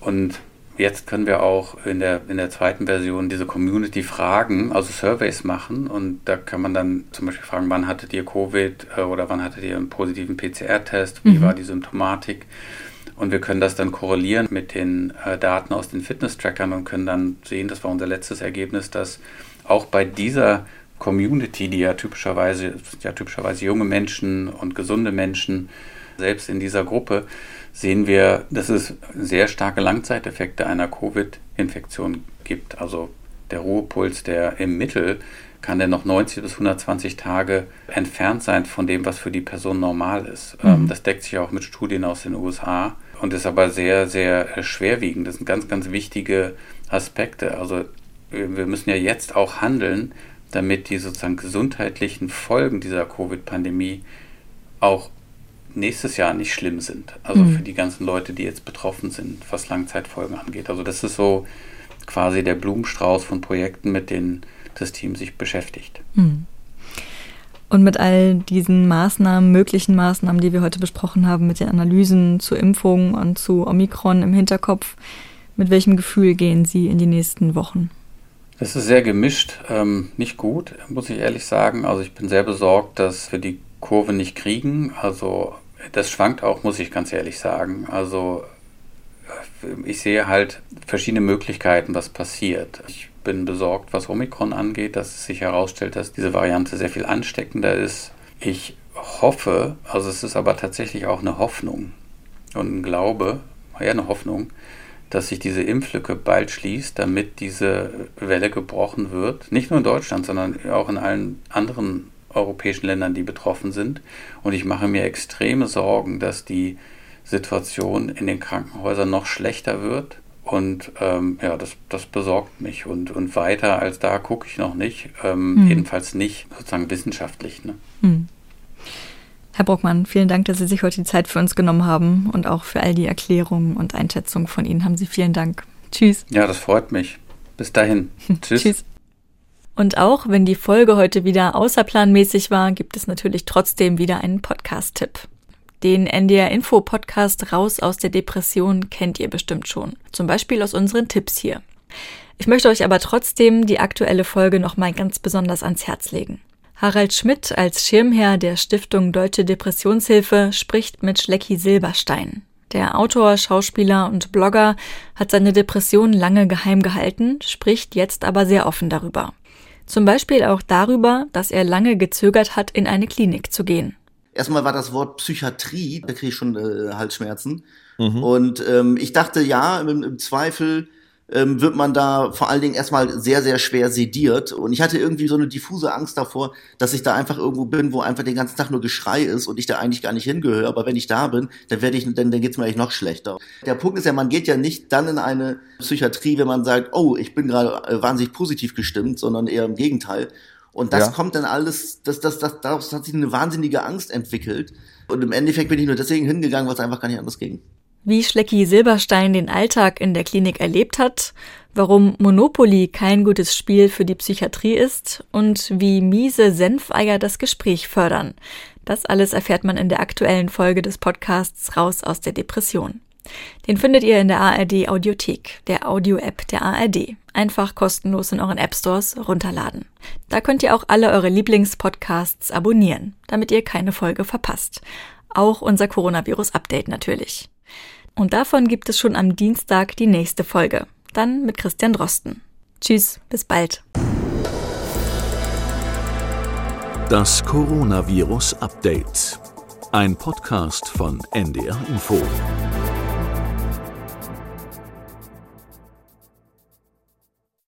Und jetzt können wir auch in der, in der zweiten Version diese Community fragen, also Surveys machen. Und da kann man dann zum Beispiel fragen, wann hattet ihr Covid äh, oder wann hattet ihr einen positiven PCR-Test, wie mhm. war die Symptomatik. Und wir können das dann korrelieren mit den äh, Daten aus den Fitness-Trackern und können dann sehen, das war unser letztes Ergebnis, dass auch bei dieser Community, die ja typischerweise, ja typischerweise junge Menschen und gesunde Menschen, selbst in dieser Gruppe, sehen wir, dass es sehr starke Langzeiteffekte einer Covid-Infektion gibt. Also der Ruhepuls, der im Mittel kann der noch 90 bis 120 Tage entfernt sein von dem, was für die Person normal ist. Ähm, mhm. Das deckt sich auch mit Studien aus den USA und ist aber sehr, sehr äh, schwerwiegend. Das sind ganz, ganz wichtige Aspekte. Also wir müssen ja jetzt auch handeln, damit die sozusagen gesundheitlichen Folgen dieser Covid-Pandemie auch nächstes Jahr nicht schlimm sind. Also mhm. für die ganzen Leute, die jetzt betroffen sind, was Langzeitfolgen angeht. Also das ist so quasi der Blumenstrauß von Projekten, mit denen das Team sich beschäftigt. Mhm. Und mit all diesen Maßnahmen, möglichen Maßnahmen, die wir heute besprochen haben, mit den Analysen zur Impfung und zu Omikron im Hinterkopf, mit welchem Gefühl gehen Sie in die nächsten Wochen? Es ist sehr gemischt, ähm, nicht gut, muss ich ehrlich sagen. Also ich bin sehr besorgt, dass wir die Kurve nicht kriegen. Also das schwankt auch, muss ich ganz ehrlich sagen. Also äh, ich sehe halt verschiedene Möglichkeiten, was passiert. Ich bin besorgt, was Omikron angeht, dass es sich herausstellt, dass diese Variante sehr viel ansteckender ist. Ich hoffe, also es ist aber tatsächlich auch eine Hoffnung und ein Glaube, eher eine Hoffnung, dass sich diese Impflücke bald schließt, damit diese Welle gebrochen wird. Nicht nur in Deutschland, sondern auch in allen anderen europäischen Ländern, die betroffen sind. Und ich mache mir extreme Sorgen, dass die Situation in den Krankenhäusern noch schlechter wird. Und ähm, ja, das, das besorgt mich. Und, und weiter als da gucke ich noch nicht. Ähm, hm. Jedenfalls nicht sozusagen wissenschaftlich. Ne? Hm. Herr Bruckmann, vielen Dank, dass Sie sich heute die Zeit für uns genommen haben und auch für all die Erklärungen und Einschätzungen von Ihnen haben Sie vielen Dank. Tschüss. Ja, das freut mich. Bis dahin. Tschüss. Tschüss. Und auch wenn die Folge heute wieder außerplanmäßig war, gibt es natürlich trotzdem wieder einen Podcast-Tipp. Den NDR Info Podcast Raus aus der Depression kennt ihr bestimmt schon. Zum Beispiel aus unseren Tipps hier. Ich möchte euch aber trotzdem die aktuelle Folge nochmal ganz besonders ans Herz legen. Harald Schmidt als Schirmherr der Stiftung Deutsche Depressionshilfe spricht mit Schlecki Silberstein. Der Autor, Schauspieler und Blogger hat seine Depression lange geheim gehalten, spricht jetzt aber sehr offen darüber. Zum Beispiel auch darüber, dass er lange gezögert hat, in eine Klinik zu gehen. Erstmal war das Wort Psychiatrie, da kriege ich schon äh, Halsschmerzen. Mhm. Und ähm, ich dachte, ja, im, im Zweifel ähm, wird man da vor allen Dingen erstmal sehr, sehr schwer sediert. Und ich hatte irgendwie so eine diffuse Angst davor, dass ich da einfach irgendwo bin, wo einfach den ganzen Tag nur Geschrei ist und ich da eigentlich gar nicht hingehöre. Aber wenn ich da bin, dann werde ich, dann, dann geht's mir eigentlich noch schlechter. Der Punkt ist ja, man geht ja nicht dann in eine Psychiatrie, wenn man sagt, oh, ich bin gerade äh, wahnsinnig positiv gestimmt, sondern eher im Gegenteil. Und das ja. kommt dann alles, das, das, das, daraus hat sich eine wahnsinnige Angst entwickelt. Und im Endeffekt bin ich nur deswegen hingegangen, weil es einfach gar nicht anders ging wie Schlecki Silberstein den Alltag in der Klinik erlebt hat, warum Monopoly kein gutes Spiel für die Psychiatrie ist und wie miese Senfeier das Gespräch fördern. Das alles erfährt man in der aktuellen Folge des Podcasts Raus aus der Depression. Den findet ihr in der ARD Audiothek, der Audio-App der ARD. Einfach kostenlos in euren App Stores runterladen. Da könnt ihr auch alle eure Lieblingspodcasts abonnieren, damit ihr keine Folge verpasst. Auch unser Coronavirus-Update natürlich. Und davon gibt es schon am Dienstag die nächste Folge. Dann mit Christian Drosten. Tschüss, bis bald. Das Coronavirus Update. Ein Podcast von NDR Info.